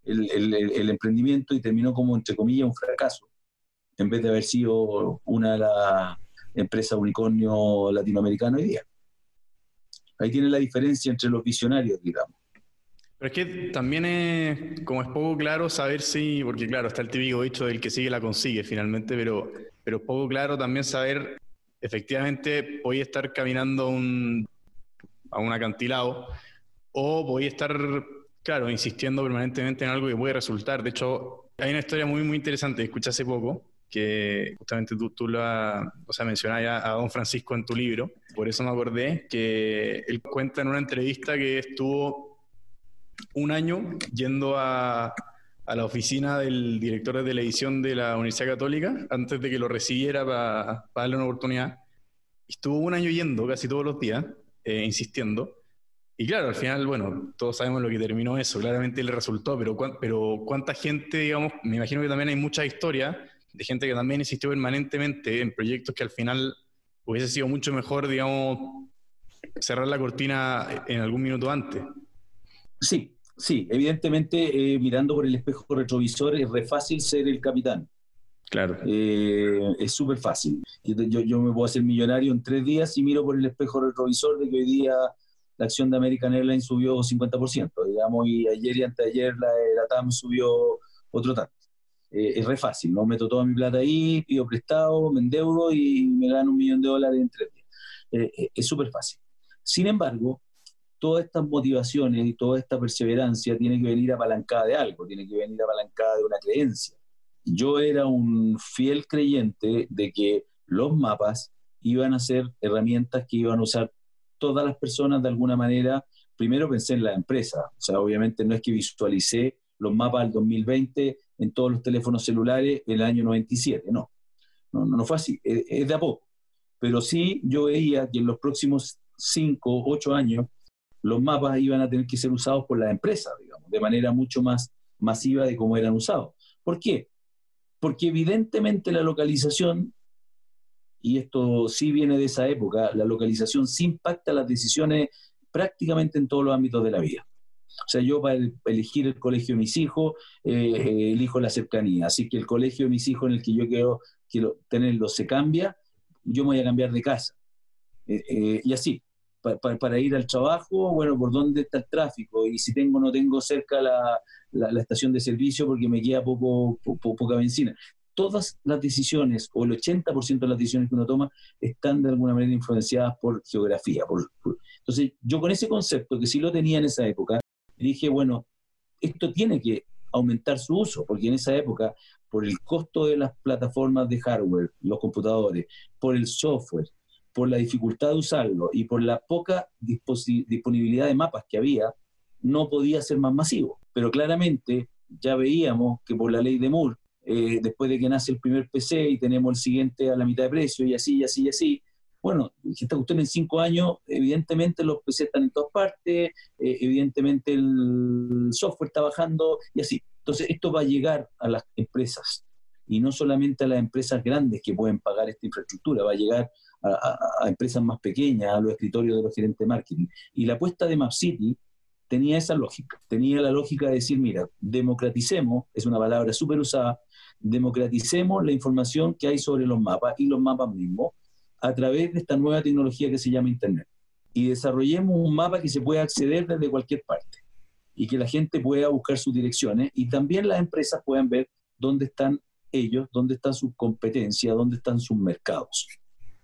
el, emprendimiento y terminó como, entre comillas, un fracaso en vez de haber sido una de las empresas unicornio latinoamericana hoy día. Ahí tiene la diferencia entre los visionarios, digamos. Pero es que también es, como es poco claro saber si, porque claro, está el típico dicho del que sigue la consigue finalmente, pero, pero es poco claro también saber, efectivamente, voy estar caminando un, a un acantilado o voy a estar, claro, insistiendo permanentemente en algo que puede resultar. De hecho, hay una historia muy, muy interesante, escuché hace poco, que justamente tú, tú lo o sea, mencionabas a, don Francisco en tu libro, por eso me acordé que él cuenta en una entrevista que estuvo un año yendo a, a la oficina del director de televisión de la Universidad Católica antes de que lo recibiera para darle una oportunidad. Estuvo un año yendo casi todos los días, eh, insistiendo. Y claro, al final, bueno, todos sabemos lo que terminó eso, claramente le resultó, pero, pero cuánta gente, digamos, me imagino que también hay muchas historias de gente que también insistió permanentemente en proyectos que al final hubiese sido mucho mejor, digamos, cerrar la cortina en algún minuto antes. Sí, sí, evidentemente eh, mirando por el espejo retrovisor es re fácil ser el capitán. Claro. Eh, es súper fácil. Yo, yo, me puedo hacer millonario en tres días y miro por el espejo retrovisor de que hoy día la acción de American Airlines subió 50%, digamos, y ayer y antes de ayer la, la TAM subió otro tanto. Eh, es re fácil, ¿no? Meto toda mi plata ahí, pido prestado, me endeudo y me gano un millón de dólares en tres días. Eh, eh, es súper fácil. Sin embargo, todas estas motivaciones y toda esta perseverancia tiene que venir apalancada de algo, tiene que venir apalancada de una creencia. Yo era un fiel creyente de que los mapas iban a ser herramientas que iban a usar todas las personas de alguna manera. Primero pensé en la empresa, o sea, obviamente no es que visualicé los mapas del 2020 en todos los teléfonos celulares el año 97, no. No, no fue así, es, de a poco. Pero sí yo veía que en los próximos 5, 8 años los mapas iban a tener que ser usados por las empresas, digamos, de manera mucho más masiva de cómo eran usados. ¿Por qué? Porque evidentemente la localización, y esto sí viene de esa época, la localización sí impacta las decisiones prácticamente en todos los ámbitos de la vida. O sea, yo para elegir el colegio de mis hijos, eh, eh, elijo la cercanía. Así que el colegio de mis hijos en el que yo quiero, quiero tenerlo se cambia, yo me voy a cambiar de casa. Eh, y así. para ir al trabajo, bueno, por dónde está el tráfico y si tengo o no tengo cerca la, la, estación de servicio porque me queda poco, poca benzina. Todas las decisiones, o el 80% de las decisiones que uno toma, están de alguna manera influenciadas por geografía. Por, Entonces, yo con ese concepto, que sí lo tenía en esa época, dije, bueno, esto tiene que aumentar su uso, porque en esa época, por el costo de las plataformas de hardware, los computadores, por el software, por la dificultad de usarlo y por la poca disponibilidad de mapas que había, no podía ser más masivo. Pero claramente ya veíamos que por la ley de Moore, eh, después de que nace el primer PC y tenemos el siguiente a la mitad de precio y así, y así, y así, bueno, esta cuestión en cinco años, evidentemente los PC están en todas partes, eh, evidentemente el software está bajando y así. Entonces, esto va a llegar a las empresas y no solamente a las empresas grandes que pueden pagar esta infraestructura, va a llegar a, a empresas más pequeñas, a los escritorios de los gerentes de marketing. Y la apuesta de MapCity tenía esa lógica, tenía la lógica de decir, mira, democraticemos, es una palabra súper usada, democraticemos la información que hay sobre los mapas y los mapas mismos a través de esta nueva tecnología que se llama Internet. Y desarrollemos un mapa que se pueda acceder desde cualquier parte y que la gente pueda buscar sus direcciones y también las empresas puedan ver dónde están ellos, dónde están sus competencias, dónde están sus mercados.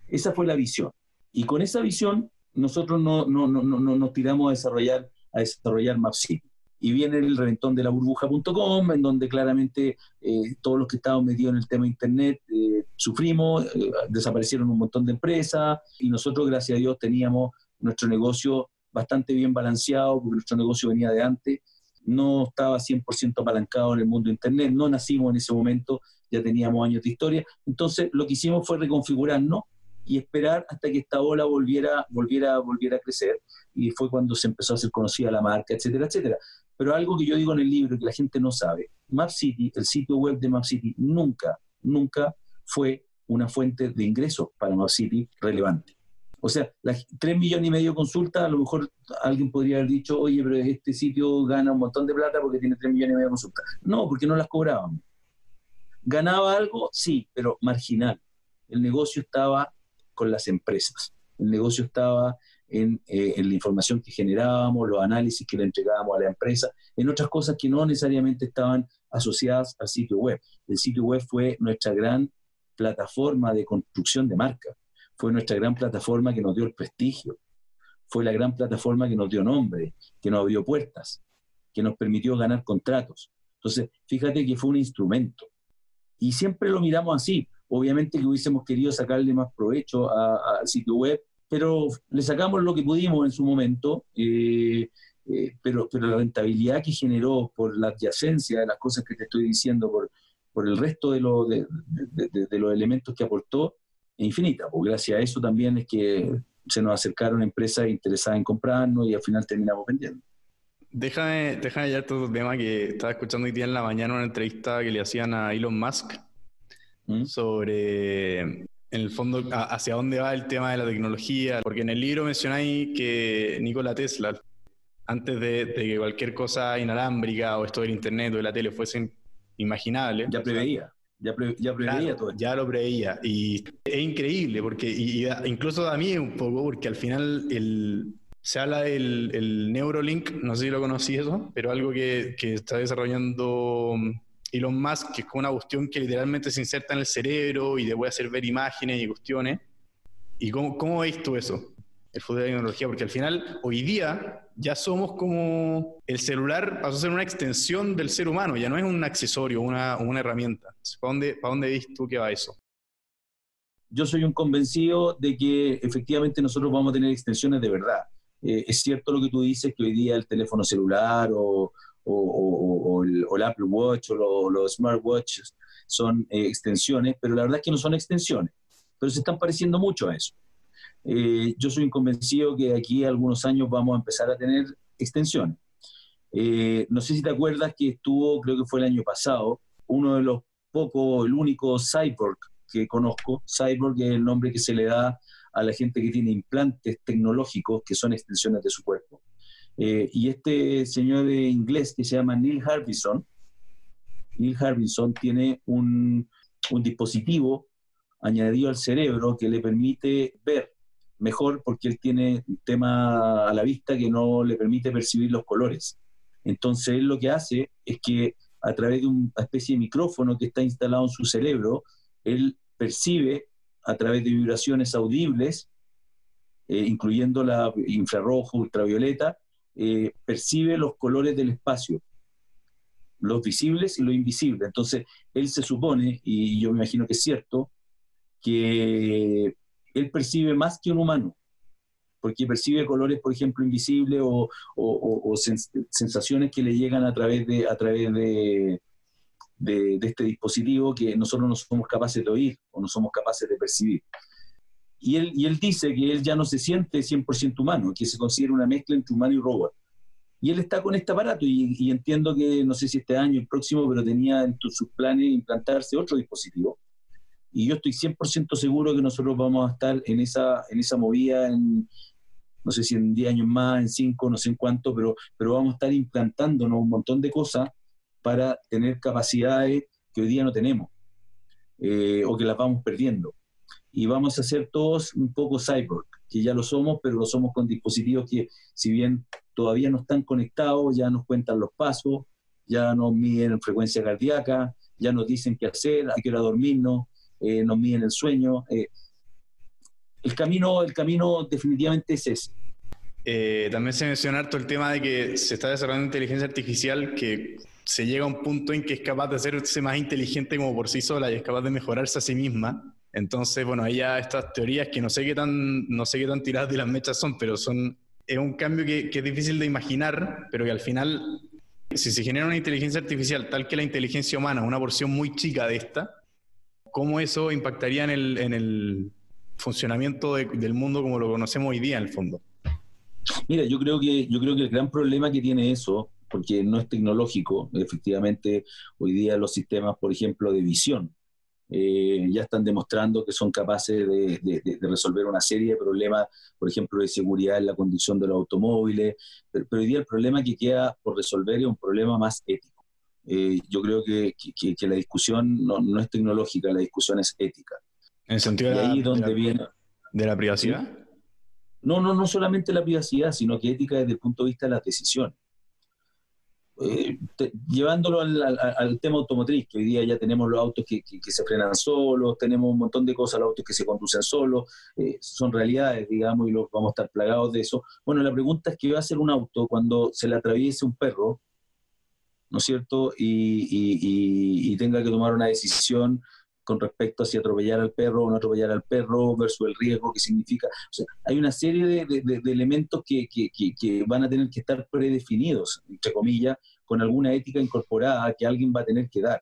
Esa fue la visión. Y con esa visión nosotros no, no, no, no nos tiramos a desarrollar a desarrollar MapCity. Y viene el reventón de la burbuja.com, en donde claramente eh, todos los que estábamos metidos en el tema de Internet eh, sufrimos, eh, desaparecieron un montón de empresas y nosotros, gracias a Dios, teníamos nuestro negocio bastante bien balanceado, porque nuestro negocio venía de antes, no estaba 100% apalancado en el mundo de Internet, no nacimos en ese momento, ya teníamos años de historia. Entonces, lo que hicimos fue reconfigurarnos y esperar hasta que esta ola volviera, volviera, volviera a crecer. Y fue cuando se empezó a hacer conocida la marca, etcétera, etcétera. Pero algo que yo digo en el libro que la gente no sabe, MapCity, el sitio web de MapCity, nunca, nunca fue una fuente de ingresos para MapCity relevante. O sea, las 3 millones y medio de consultas, a lo mejor alguien podría haber dicho, oye, pero este sitio gana un montón de plata porque tiene 3 millones y medio de consultas. No, porque no las cobrábamos. ¿Ganaba algo? Sí, pero marginal. El negocio estaba con las empresas. El negocio estaba en, eh, en, la información que generábamos, los análisis que le entregábamos a la empresa, en otras cosas que no necesariamente estaban asociadas al sitio web. El sitio web fue nuestra gran plataforma de construcción de marca, fue nuestra gran plataforma que nos dio el prestigio, fue la gran plataforma que nos dio nombre, que nos abrió puertas, que nos permitió ganar contratos. Entonces, fíjate que fue un instrumento. Y siempre lo miramos así. Obviamente que hubiésemos querido sacarle más provecho al sitio web, pero le sacamos lo que pudimos en su momento, eh, eh, pero, pero la rentabilidad que generó por la adyacencia de las cosas que te estoy diciendo, por, el resto de, lo, de, de, los elementos que aportó, es infinita, porque gracias a eso también es que se nos acercaron empresas interesadas en comprarnos y al final terminamos vendiendo. Déjame, déjame ya todo tema que estaba escuchando hoy día en la mañana una entrevista que le hacían a Elon Musk ¿Mm? sobre, en el fondo, hacia dónde va el tema de la tecnología, porque en el libro mencionáis que Nikola Tesla, antes de, que cualquier cosa inalámbrica o esto del Internet o de la tele fuesen imaginables, ya preveía. Ya, ya preveía todo Ya lo preveía. Y es increíble, porque y, incluso a mí un poco, porque al final el, se habla del el Neurolink, no sé si lo conocí eso, pero algo que, que está desarrollando Elon Musk, que es como una cuestión que literalmente se inserta en el cerebro y te puede hacer ver imágenes y cuestiones. ¿Y cómo, cómo veis tú eso? El futuro de la tecnología, porque al final, hoy día, ya somos como. El celular pasó a ser una extensión del ser humano, ya no es un accesorio, una, una herramienta. ¿Para dónde, ¿Para dónde ves tú que va eso? Yo soy un convencido de que efectivamente nosotros vamos a tener extensiones de verdad. Eh, es cierto lo que tú dices, que hoy día el teléfono celular o, o, el, Apple Watch o los smartwatches son eh, extensiones, pero la verdad es que no son extensiones, pero se están pareciendo mucho a eso. Eh, yo soy convencido que de aquí a algunos años vamos a empezar a tener extensiones. Eh, no sé si te acuerdas que estuvo, creo que fue el año pasado, uno de los pocos, el único cyborg que conozco. Cyborg es el nombre que se le da a la gente que tiene implantes tecnológicos que son extensiones de su cuerpo. Eh, y este señor inglés que se llama Neil Harbison, Neil Harbison tiene un, un dispositivo añadido al cerebro que le permite ver mejor porque él tiene un tema a la vista que no le permite percibir los colores. Entonces él lo que hace es que a través de una especie de micrófono que está instalado en su cerebro, él percibe a través de vibraciones audibles, eh, incluyendo la infrarrojo, ultravioleta, eh, percibe los colores del espacio, los visibles y los invisibles. Entonces, él se supone, y yo me imagino que es cierto, que él percibe más que un humano, porque percibe colores, por ejemplo, invisibles o, sensaciones que le llegan a través de, a través de, este dispositivo que nosotros no somos capaces de oír o no somos capaces de percibir. Y él, y él dice que él ya no se siente 100% humano, que se considera una mezcla entre humano y robot. Y él está con este aparato y, entiendo que, no sé si este año, el próximo, pero tenía en sus planes implantarse otro dispositivo. Y yo estoy 100% seguro que nosotros vamos a estar en esa, en esa movida, en, no sé si en 10 años más, en 5, no sé en cuánto, pero, pero vamos a estar implantándonos un montón de cosas para tener capacidades que hoy día no tenemos eh, o que las vamos perdiendo. Y vamos a ser todos un poco cyborg, que ya lo somos, pero lo somos con dispositivos que, si bien todavía no están conectados, ya nos cuentan los pasos, ya nos miden frecuencia cardíaca, ya nos dicen qué hacer, a qué hora dormirnos, eh, nos miden el sueño. Eh. el, camino, el camino definitivamente es ese. también se menciona todo el tema de que se está desarrollando inteligencia artificial que se llega a un punto en que es capaz de hacerse más inteligente como por sí sola y es capaz de mejorarse a sí misma. Entonces, bueno, hay ya estas teorías que no sé qué tan, no sé qué tan tiradas de las mechas son, pero son, es un cambio que, es difícil de imaginar, pero que al final, si se genera una inteligencia artificial tal que la inteligencia humana, una porción muy chica de esta, ¿cómo eso impactaría en el, en el funcionamiento del mundo como lo conocemos hoy día, en el fondo? Mira, yo creo que, yo creo que el gran problema que tiene eso porque no es tecnológico. Efectivamente, hoy día los sistemas, por ejemplo, de visión, eh, ya están demostrando que son capaces de, resolver una serie de problemas, por ejemplo, de seguridad en la conducción de los automóviles, pero, hoy día el problema que queda por resolver es un problema más ético. Eh, yo creo que, la discusión no, es tecnológica, la discusión es ética. ¿En el sentido de, ahí donde viene, de la privacidad? No, no, no solamente la privacidad, sino que ética desde el punto de vista de las decisiones. Eh, llevándolo al, tema automotriz, que hoy día ya tenemos los autos que, se frenan solos, tenemos un montón de cosas, los autos que se conducen solos, eh, son realidades, digamos, y los, vamos a estar plagados de eso. Bueno, la pregunta es qué va a hacer un auto cuando se le atraviese un perro, ¿no es cierto? Y, tenga que tomar una decisión con respecto a si atropellar al perro o no atropellar al perro versus el riesgo que significa. O sea, hay una serie de, elementos que, van a tener que estar predefinidos, entre comillas, con alguna ética incorporada que alguien va a tener que dar.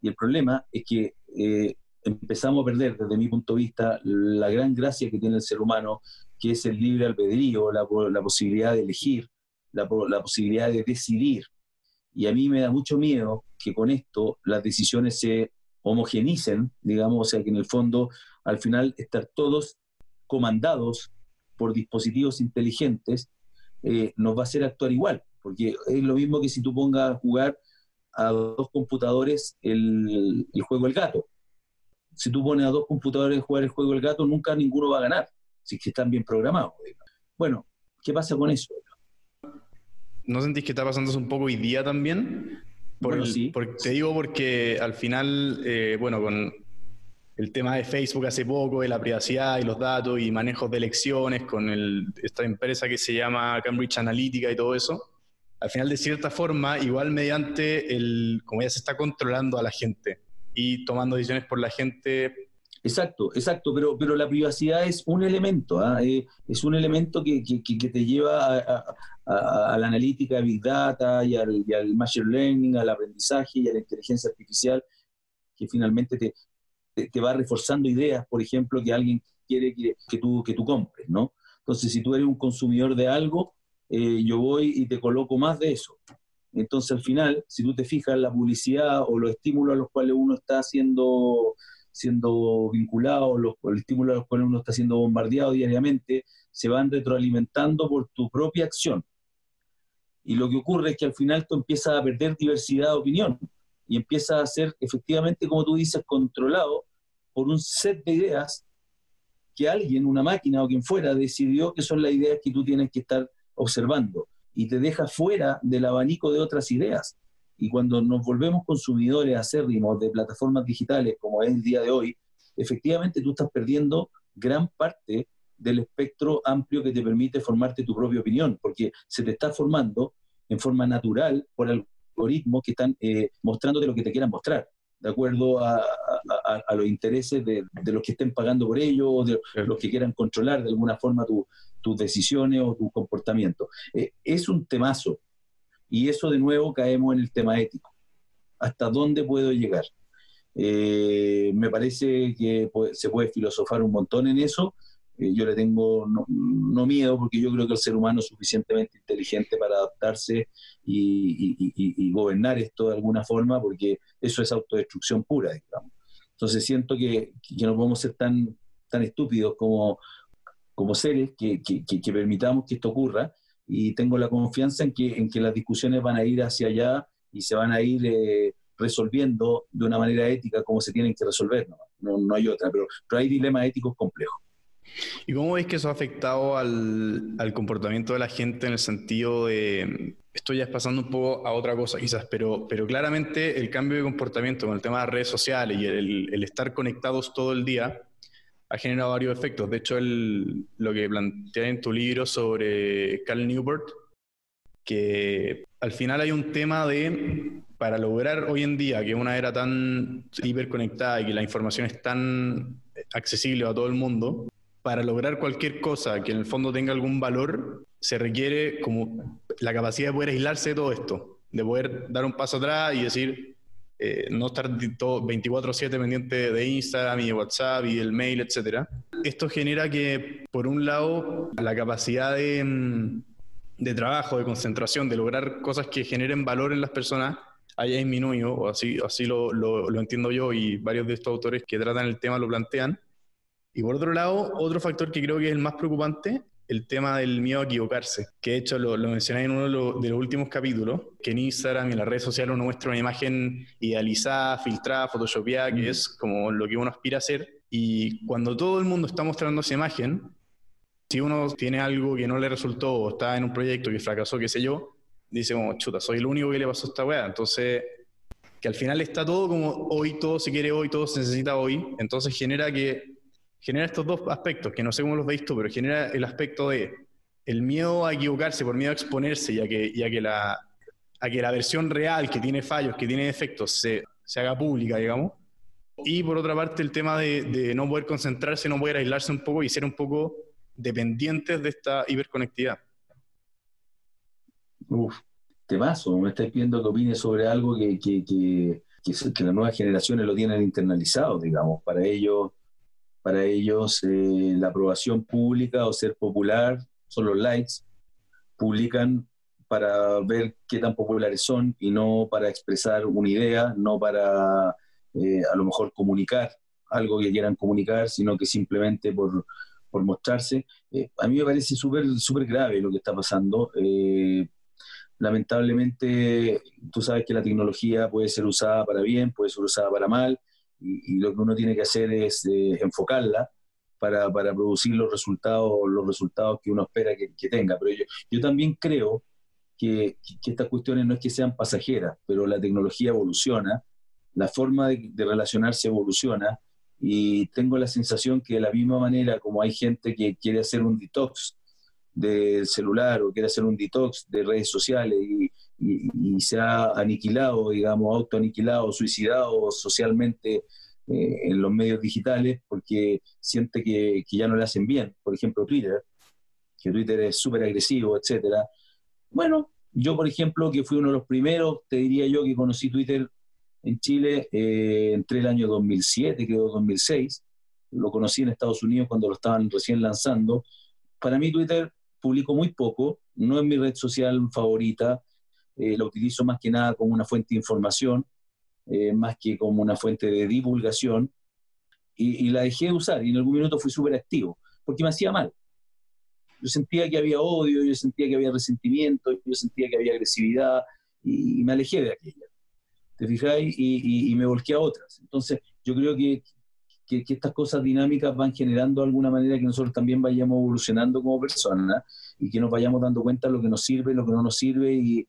Y el problema es que eh, empezamos a perder, desde mi punto de vista, la gran gracia que tiene el ser humano, que es el libre albedrío, la, posibilidad de elegir, la, la posibilidad de decidir. Y a mí me da mucho miedo que con esto las decisiones se homogenicen, digamos, o sea, que en el fondo al final estar todos comandados por dispositivos inteligentes eh, nos va a hacer actuar igual, porque es lo mismo que si tú pongas a jugar a dos computadores el, juego El Gato. Si tú pones a dos computadores a jugar el juego El Gato, nunca ninguno va a ganar, si que están bien programados. Bueno, ¿qué pasa con eso? ¿No sentís que está pasando un poco hoy día también? Te digo porque al final, eh, bueno, con el tema de Facebook hace poco, de la privacidad y los datos y manejos de elecciones, con esta empresa que se llama Cambridge Analytica y todo eso, al final de cierta forma, igual mediante el, como ya se está controlando a la gente y tomando decisiones por la gente, Exacto, exacto, pero, pero la privacidad es un elemento, ¿ah? eh, es un elemento que, que, te lleva a, la analítica Big Data y al, y Machine Learning, al aprendizaje y a la inteligencia artificial, que finalmente te, te, va reforzando ideas, por ejemplo, que alguien quiere que, que, tú, que tú compres, ¿no? Entonces, si tú eres un consumidor de algo, eh, yo voy y te coloco más de eso. Entonces, al final, si tú te fijas, la publicidad o los estímulos a los cuales uno está haciendo siendo vinculado, los, el estímulo a los cuales uno está siendo bombardeado diariamente, se van retroalimentando por tu propia acción. Y lo que ocurre es que al final tú empiezas a perder diversidad de opinión y empiezas a ser efectivamente, como tú dices, controlado por un set de ideas que alguien, una máquina o quien fuera, decidió que son las ideas que tú tienes que estar observando y te deja fuera del abanico de otras ideas. Y cuando nos volvemos consumidores acérrimos de plataformas digitales, como es el día de hoy, efectivamente tú estás perdiendo gran parte del espectro amplio que te permite formarte tu propia opinión, porque se te está formando en forma natural por algoritmos que están eh, mostrándote lo que te quieran mostrar, de acuerdo a, los intereses de, los que estén pagando por ello, o de los que quieran controlar de alguna forma tus decisiones o tu comportamiento. Eh, es un temazo. Y eso de nuevo caemos en el tema ético. ¿Hasta dónde puedo llegar? Eh, me parece que se puede filosofar un montón en eso, eh, yo le tengo no, miedo porque yo creo que el ser humano es suficientemente inteligente para adaptarse y, gobernar esto de alguna forma, porque eso es autodestrucción pura, digamos. Entonces siento que, no podemos ser tan, tan estúpidos como, como seres que, permitamos que esto ocurra y tengo la confianza en que, en que las discusiones van a ir hacia allá y se van a ir eh, resolviendo de una manera ética como se tienen que resolver, no, no, hay otra, pero, pero hay dilemas éticos complejos. ¿Y cómo ves que eso ha afectado al, al, comportamiento de la gente en el sentido de, esto ya es pasando un poco a otra cosa quizás, pero, pero claramente el cambio de comportamiento con el tema de redes sociales y el, el estar conectados todo el día ha generado varios efectos. De hecho, lo que plantea en tu libro sobre Carl Newport, que al final hay un tema de, para lograr hoy en día que una era tan hiperconectada y que la información es tan accesible a todo el mundo, para lograr cualquier cosa que en el fondo tenga algún valor, se requiere como la capacidad de poder aislarse de todo esto, de poder dar un paso atrás y decir, eh, no estar 24/7 pendiente de Instagram y de WhatsApp y del mail, etc. Esto genera que, por un lado, la capacidad de, mm, de trabajo, de concentración, de lograr cosas que generen valor en las personas, haya disminuido, o así, así lo, lo, lo entiendo yo y varios de estos autores que tratan el tema lo plantean y por otro lado, otro factor que creo que es el más preocupante, el tema del miedo a equivocarse, que de hecho lo, mencioné en uno de los, últimos capítulos, que en Instagram y en las redes sociales uno muestra una imagen idealizada, filtrada, photoshopeada, que es como lo que uno aspira a ser. Y cuando todo el mundo está mostrando esa imagen, si uno tiene algo que no le resultó o está en un proyecto que fracasó, qué sé yo, dice como, chuta, soy el único que le pasó a esta weá. Entonces, que al final está todo como hoy, todo se quiere hoy, todo se necesita hoy. Entonces genera que genera estos dos aspectos, que no sé cómo los veis tú, pero genera el aspecto de el miedo a equivocarse, por miedo a exponerse, ya que, ya que, la, a que la versión real, que tiene fallos, que tiene defectos, se, se haga pública, digamos. Y por otra parte, el tema de, de, no poder concentrarse, no poder aislarse un poco y ser un poco dependientes de esta hiperconectividad. Uf, temazo, me estáis pidiendo que opine sobre algo que, que, que, que, las nuevas generaciones lo tienen internalizado, digamos. Para ellos para ellos eh, la aprobación pública o ser popular son los likes. Publican para ver qué tan populares son y no para expresar una idea, no para eh, a lo mejor comunicar algo que quieran comunicar, sino que simplemente por, por mostrarse. Eh, a mí me parece súper súper grave lo que está pasando. lamentablemente, tú sabes que la tecnología puede ser usada para bien, puede ser usada para mal y, lo que uno tiene que hacer es eh, enfocarla para, para, producir los resultados, los resultados que uno espera que, que tenga. Pero yo, yo también creo que, que, estas cuestiones no es que sean pasajeras, pero la tecnología evoluciona, la forma de, de relacionarse evoluciona y tengo la sensación que de la misma manera como hay gente que quiere hacer un detox del celular o quiere hacer un detox de redes sociales y, y, se ha aniquilado, digamos, autoaniquilado, suicidado socialmente eh, en los medios digitales porque siente que, ya no le hacen bien. Por ejemplo, Twitter, que Twitter es súper agresivo, etcétera. Bueno, yo, por ejemplo, que fui uno de los primeros, te diría yo que conocí Twitter en Chile eh, entre el año 2007, creo 2006. Lo conocí en Estados Unidos cuando lo estaban recién lanzando. Para mí Twitter publico muy poco, no es mi red social favorita, eh, la utilizo más que nada como una fuente de información, eh, más que como una fuente de divulgación, y, la dejé de usar y en algún minuto fui súper activo, porque me hacía mal. Yo sentía que había odio, yo sentía que había resentimiento, yo sentía que había agresividad y, me alejé de aquella. ¿Te fijáis? Y, y, me volqué a otras. Entonces, yo creo que, que, estas cosas dinámicas van generando de alguna manera que nosotros también vayamos evolucionando como personas y que nos vayamos dando cuenta de lo que nos sirve, lo que no nos sirve y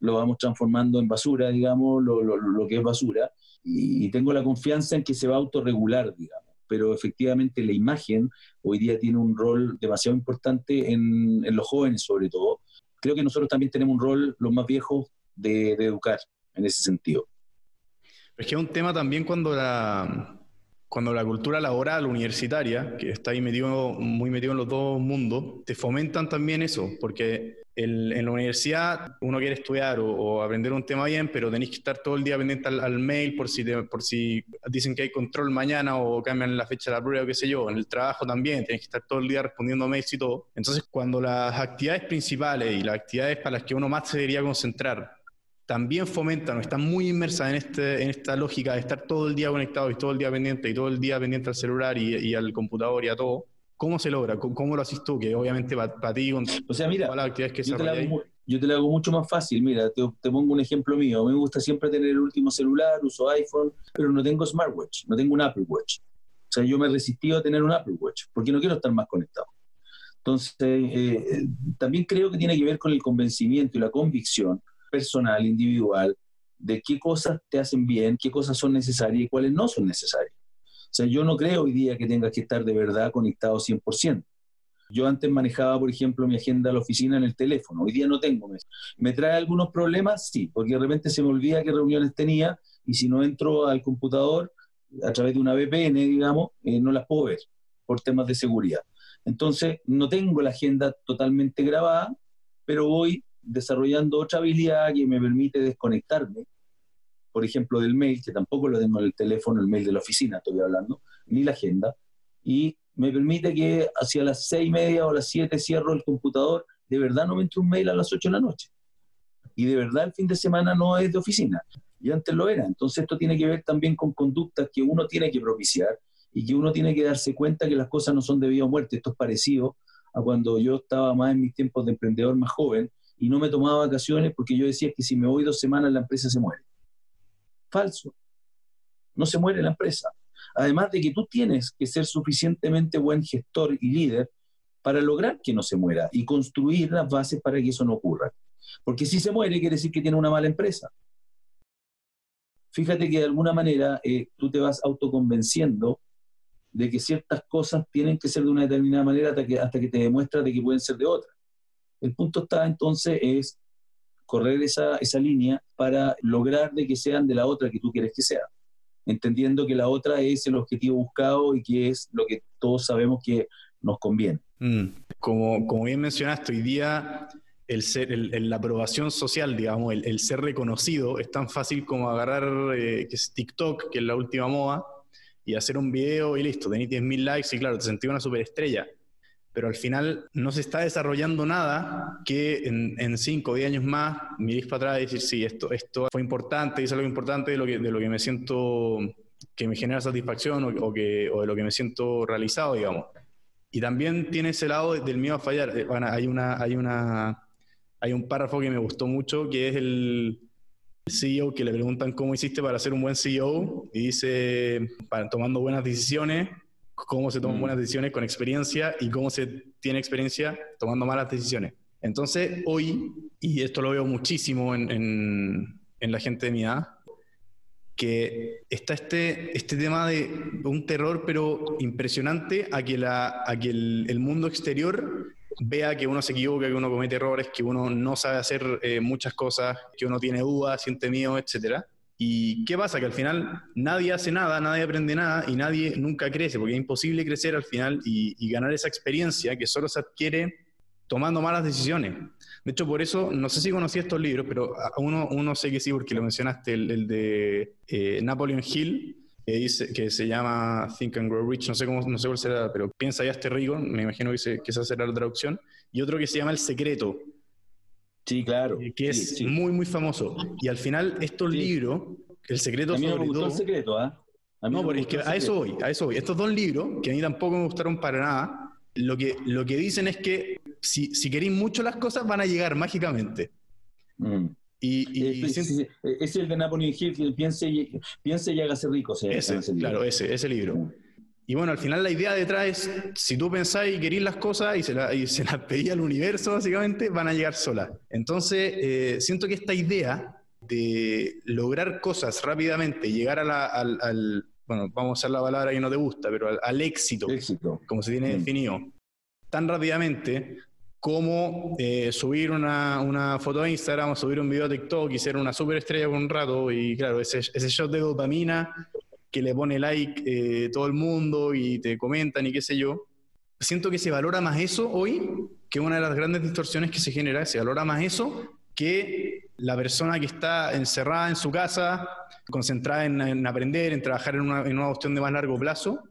lo vamos transformando en basura, digamos, lo, lo, lo que es basura. Y, tengo la confianza en que se va a autorregular, digamos. Pero efectivamente la imagen hoy día tiene un rol demasiado importante en, en los jóvenes sobre todo. Creo que nosotros también tenemos un rol, los más viejos, de, de educar en ese sentido. Es que es un tema también cuando la, cuando la cultura laboral universitaria, que está ahí metido, muy metido en los dos mundos, te fomentan también eso, porque en la universidad uno quiere estudiar o, aprender un tema bien, pero tenéis que estar todo el día pendiente al, mail por si, por si dicen que hay control mañana o cambian la fecha de la prueba o qué sé yo. En el trabajo también tenéis que estar todo el día respondiendo mails y todo. Entonces, cuando las actividades principales y las actividades para las que uno más se debería concentrar también fomentan o están muy inmersas en, este, en esta lógica de estar todo el día conectado y todo el día pendiente y todo el día pendiente al celular y, al computador y a todo. ¿Cómo se logra? ¿Cómo, lo haces tú? Que obviamente para ti, con o sea, mira, todas las actividades que yo te, hago, yo te lo hago mucho más fácil. Mira, te, te, pongo un ejemplo mío. Me gusta siempre tener el último celular, uso iPhone, pero no tengo smartwatch, no tengo un Apple Watch. O sea, yo me he resistido a tener un Apple Watch porque no quiero estar más conectado. Entonces, eh, también creo que tiene que ver con el convencimiento y la convicción personal, individual, de qué cosas te hacen bien, qué cosas son necesarias y cuáles no son necesarias. O sea, yo no creo hoy día que tengas que estar de verdad conectado 100%. Yo antes manejaba, por ejemplo, mi agenda a la oficina en el teléfono. Hoy día no tengo. ¿Me trae algunos problemas? Sí, porque de repente se me olvida qué reuniones tenía y si no entro al computador a través de una VPN, digamos, eh, no las puedo ver por temas de seguridad. Entonces, no tengo la agenda totalmente grabada, pero voy desarrollando otra habilidad que me permite desconectarme, por ejemplo, del mail, que tampoco lo tengo en el teléfono, el mail de la oficina, estoy hablando, ni la agenda, y me permite que hacia las seis y media o las siete cierro el computador, de verdad no me entre un mail a las ocho de la noche. Y de verdad el fin de semana no es de oficina. Y antes lo era. Entonces esto tiene que ver también con conductas que uno tiene que propiciar y que uno tiene que darse cuenta que las cosas no son de vida o muerte. Esto es parecido a cuando yo estaba más en mis tiempos de emprendedor más joven y no me tomaba vacaciones porque yo decía que si me voy dos semanas la empresa se muere. Falso. No se muere la empresa. Además de que tú tienes que ser suficientemente buen gestor y líder para lograr que no se muera y construir las bases para que eso no ocurra. Porque si se muere quiere decir que tiene una mala empresa. Fíjate que de alguna manera eh, tú te vas autoconvenciendo de que ciertas cosas tienen que ser de una determinada manera hasta que, hasta que te demuestras de que pueden ser de otra. El punto está entonces es correr esa, esa línea para lograr de que sean de la otra que tú quieres que sea, entendiendo que la otra es el objetivo buscado y que es lo que todos sabemos que nos conviene. Mm. Como, como bien mencionaste, hoy día el ser, el, la aprobación social, digamos, el, ser reconocido, es tan fácil como agarrar eh, TikTok, que es la última moda, y hacer un video y listo, tenés 10.000 likes y claro, te sentí una superestrella pero al final no se está desarrollando nada que en, cinco o diez años más miréis para atrás y decir, sí, esto, esto fue importante, es algo importante de lo que, de lo que me siento, que me genera satisfacción o, que, o de lo que me siento realizado, digamos. Y también tiene ese lado del miedo a fallar. Eh, bueno, hay, una, hay, una, hay un párrafo que me gustó mucho, que es el, CEO que le preguntan cómo hiciste para ser un buen CEO y dice, para, tomando buenas decisiones, cómo se toman buenas decisiones con experiencia y cómo se tiene experiencia tomando malas decisiones. Entonces, hoy, y esto lo veo muchísimo en, en, la gente de mi edad, que está este, este tema de un terror, pero impresionante, a que, la, a que el, mundo exterior vea que uno se equivoca, que uno comete errores, que uno no sabe hacer eh, muchas cosas, que uno tiene dudas, siente miedo, etcétera ¿Y qué pasa? Que al final nadie hace nada, nadie aprende nada y nadie nunca crece, porque es imposible crecer al final y, ganar esa experiencia que solo se adquiere tomando malas decisiones. De hecho, por eso, no sé si conocí estos libros, pero uno, uno sé que sí, porque lo mencionaste, el, de eh, Napoleon Hill, que, dice, que se llama Think and Grow Rich, no sé, cómo, no sé cuál será, pero piensa ya este rico, me imagino que, se, que esa será la traducción, y otro que se llama El Secreto, Sí, claro. Eh, que es muy, muy famoso. Y al final, estos libros, El secreto a mí me gustó el secreto, ¿ah? no, porque es que a eso voy, a eso voy. Estos dos libros, que a mí tampoco me gustaron para nada, lo que, lo que dicen es que si, si queréis mucho las cosas, van a llegar mágicamente. Mm. Y, Eh, sí, sí, sí. Eh, Es el de Napoleon Hill, piense y, piense y hágase rico. se ese, claro, ese, ese libro. Y bueno, al final la idea detrás es, si tú pensáis y querís las cosas y se, la- y se las pedís al universo, básicamente, van a llegar solas. Entonces, eh, siento que esta idea de lograr cosas rápidamente, llegar a la- al, al- bueno, vamos a usar la palabra que no te gusta, pero al, al éxito, Éxito. como se tiene Mm. definido, tan rápidamente como eh, subir una, una foto a Instagram subir un video a TikTok y ser una superestrella por un rato y claro, ese, ese shot de dopamina que le pone like eh, todo el mundo y te comentan y qué sé yo. Siento que se valora más eso hoy, que una de las grandes distorsiones que se genera, se valora más eso que la persona que está encerrada en su casa, concentrada en, en aprender, en trabajar en una, en una cuestión de más largo plazo,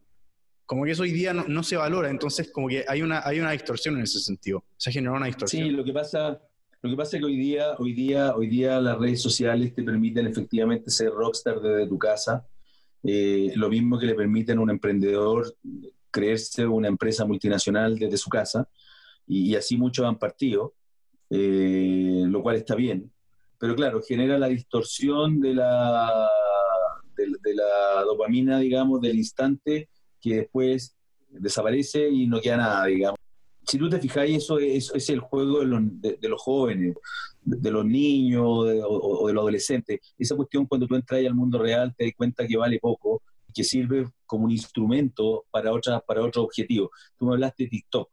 como que eso hoy día no, no se valora, entonces como que hay una, hay una distorsión en ese sentido, se ha generado una distorsión. Sí, lo que pasa, lo que pasa es que hoy día, hoy día, hoy día las redes sociales te permiten efectivamente ser rockstar desde tu casa. Eh, lo mismo que le permiten a un emprendedor creerse una empresa multinacional desde su casa, y, así muchos han partido, eh, lo cual está bien. Pero claro, genera la distorsión de la, de la dopamina, digamos, del instante que después desaparece y no queda nada, digamos si tú te fijáis, eso es, el juego de los, jóvenes, de, los niños o, de los adolescentes. Esa cuestión cuando tú entras al mundo real te das cuenta que vale poco, que sirve como un instrumento para, otras, para otros objetivos. Tú me hablaste de TikTok.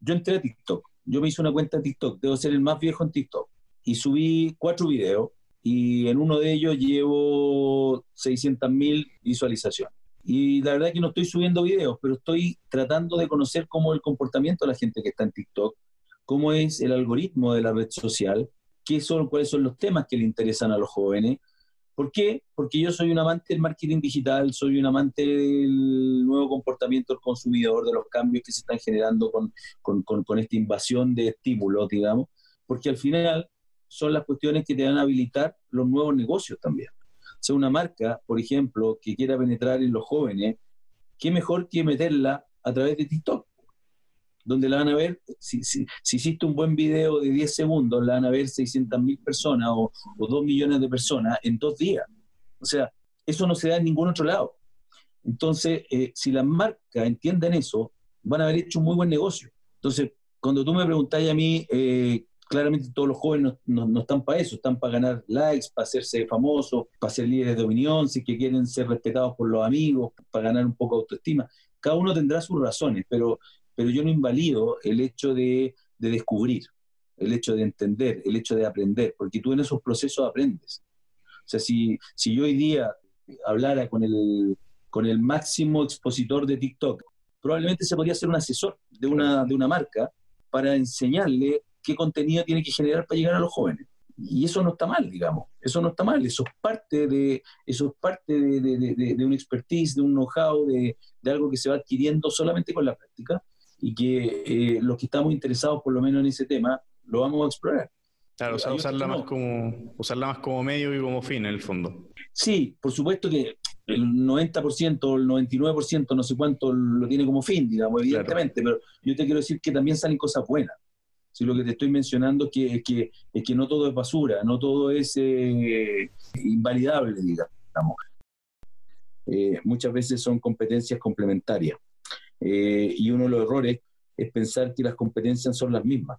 Yo entré a TikTok, yo me hice una cuenta de TikTok, debo ser el más viejo en TikTok, y subí cuatro videos y en uno de ellos llevo 600.000 visualizaciones. Y la verdad es que no estoy subiendo videos, pero estoy tratando de conocer cómo el comportamiento de la gente que está en TikTok, cómo es el algoritmo de la red social, qué son, cuáles son los temas que le interesan a los jóvenes. ¿Por qué? Porque yo soy un amante del marketing digital, soy un amante del nuevo comportamiento del consumidor, de los cambios que se están generando con, con, con, con esta invasión de estímulos, digamos, porque al final son las cuestiones que te van a habilitar los nuevos negocios también. Sea, una marca, por ejemplo, que quiera penetrar en los jóvenes, qué mejor que meterla a través de TikTok, donde la van a ver, si, si, si hiciste un buen video de 10 segundos, la van a ver 600 mil personas o, o 2 millones de personas en dos días. O sea, eso no se da en ningún otro lado. Entonces, eh, si las marcas entienden eso, van a haber hecho un muy buen negocio. Entonces, cuando tú me preguntáis a mí, eh, claramente todos los jóvenes no, no, no están para eso, están para ganar likes, para hacerse famosos, para ser líderes de opinión, si que quieren ser respetados por los amigos, para ganar un poco de autoestima. Cada uno tendrá sus razones, pero, pero yo no invalido el hecho de, de descubrir, el hecho de entender, el hecho de aprender, porque tú en esos procesos aprendes. O sea, si, si yo hoy día hablara con el, con el máximo expositor de TikTok, probablemente se podría ser un asesor de una, de una marca para enseñarle qué contenido tiene que generar para llegar a los jóvenes. Y eso no está mal, digamos. Eso no está mal. Eso es parte de, eso es parte de, de, de, de un expertise, de un know-how, de, algo que se va adquiriendo solamente con la práctica y que eh, los que estamos interesados, por lo menos en ese tema, lo vamos a explorar. Claro, o sea, usarla más, como, usarla más como medio y como fin, en el fondo. Sí, por supuesto que el 90%, el 99%, no sé cuánto, lo tiene como fin, digamos, evidentemente, claro. pero yo te quiero decir que también salen cosas buenas. Si lo que te estoy mencionando es que, es que, no todo es basura, no todo es eh, invalidable, digamos. Eh, muchas veces son competencias complementarias. Eh, y uno de los errores es pensar que las competencias son las mismas.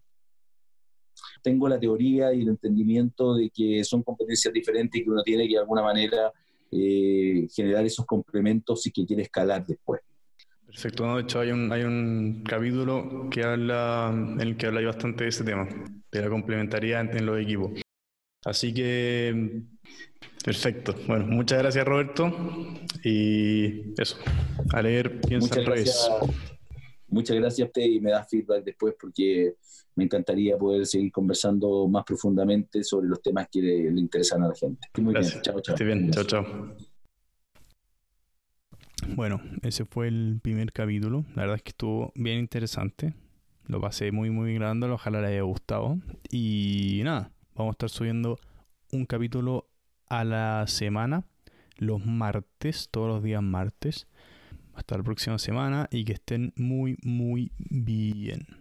Tengo la teoría y el entendimiento de que son competencias diferentes y que uno tiene que de alguna manera eh, generar esos complementos y que quiere escalar después. Perfecto, ¿no? de hecho hay un, hay un capítulo que habla, en el que habla bastante de ese tema, de la complementariedad entre los equipos. Así que, perfecto. Bueno, muchas gracias Roberto. Y eso, a leer, piensa muchas al revés. Gracias, muchas gracias a usted y me da feedback después porque me encantaría poder seguir conversando más profundamente sobre los temas que le, le interesan a la gente. Muy gracias. bien, chao, chao. Esté bien, chao, chao. Bueno, ese fue el primer capítulo. La verdad es que estuvo bien interesante. Lo pasé muy, muy grande. Ojalá le haya gustado. Y nada, vamos a estar subiendo un capítulo a la semana. Los martes, todos los días martes. Hasta la próxima semana y que estén muy, muy bien.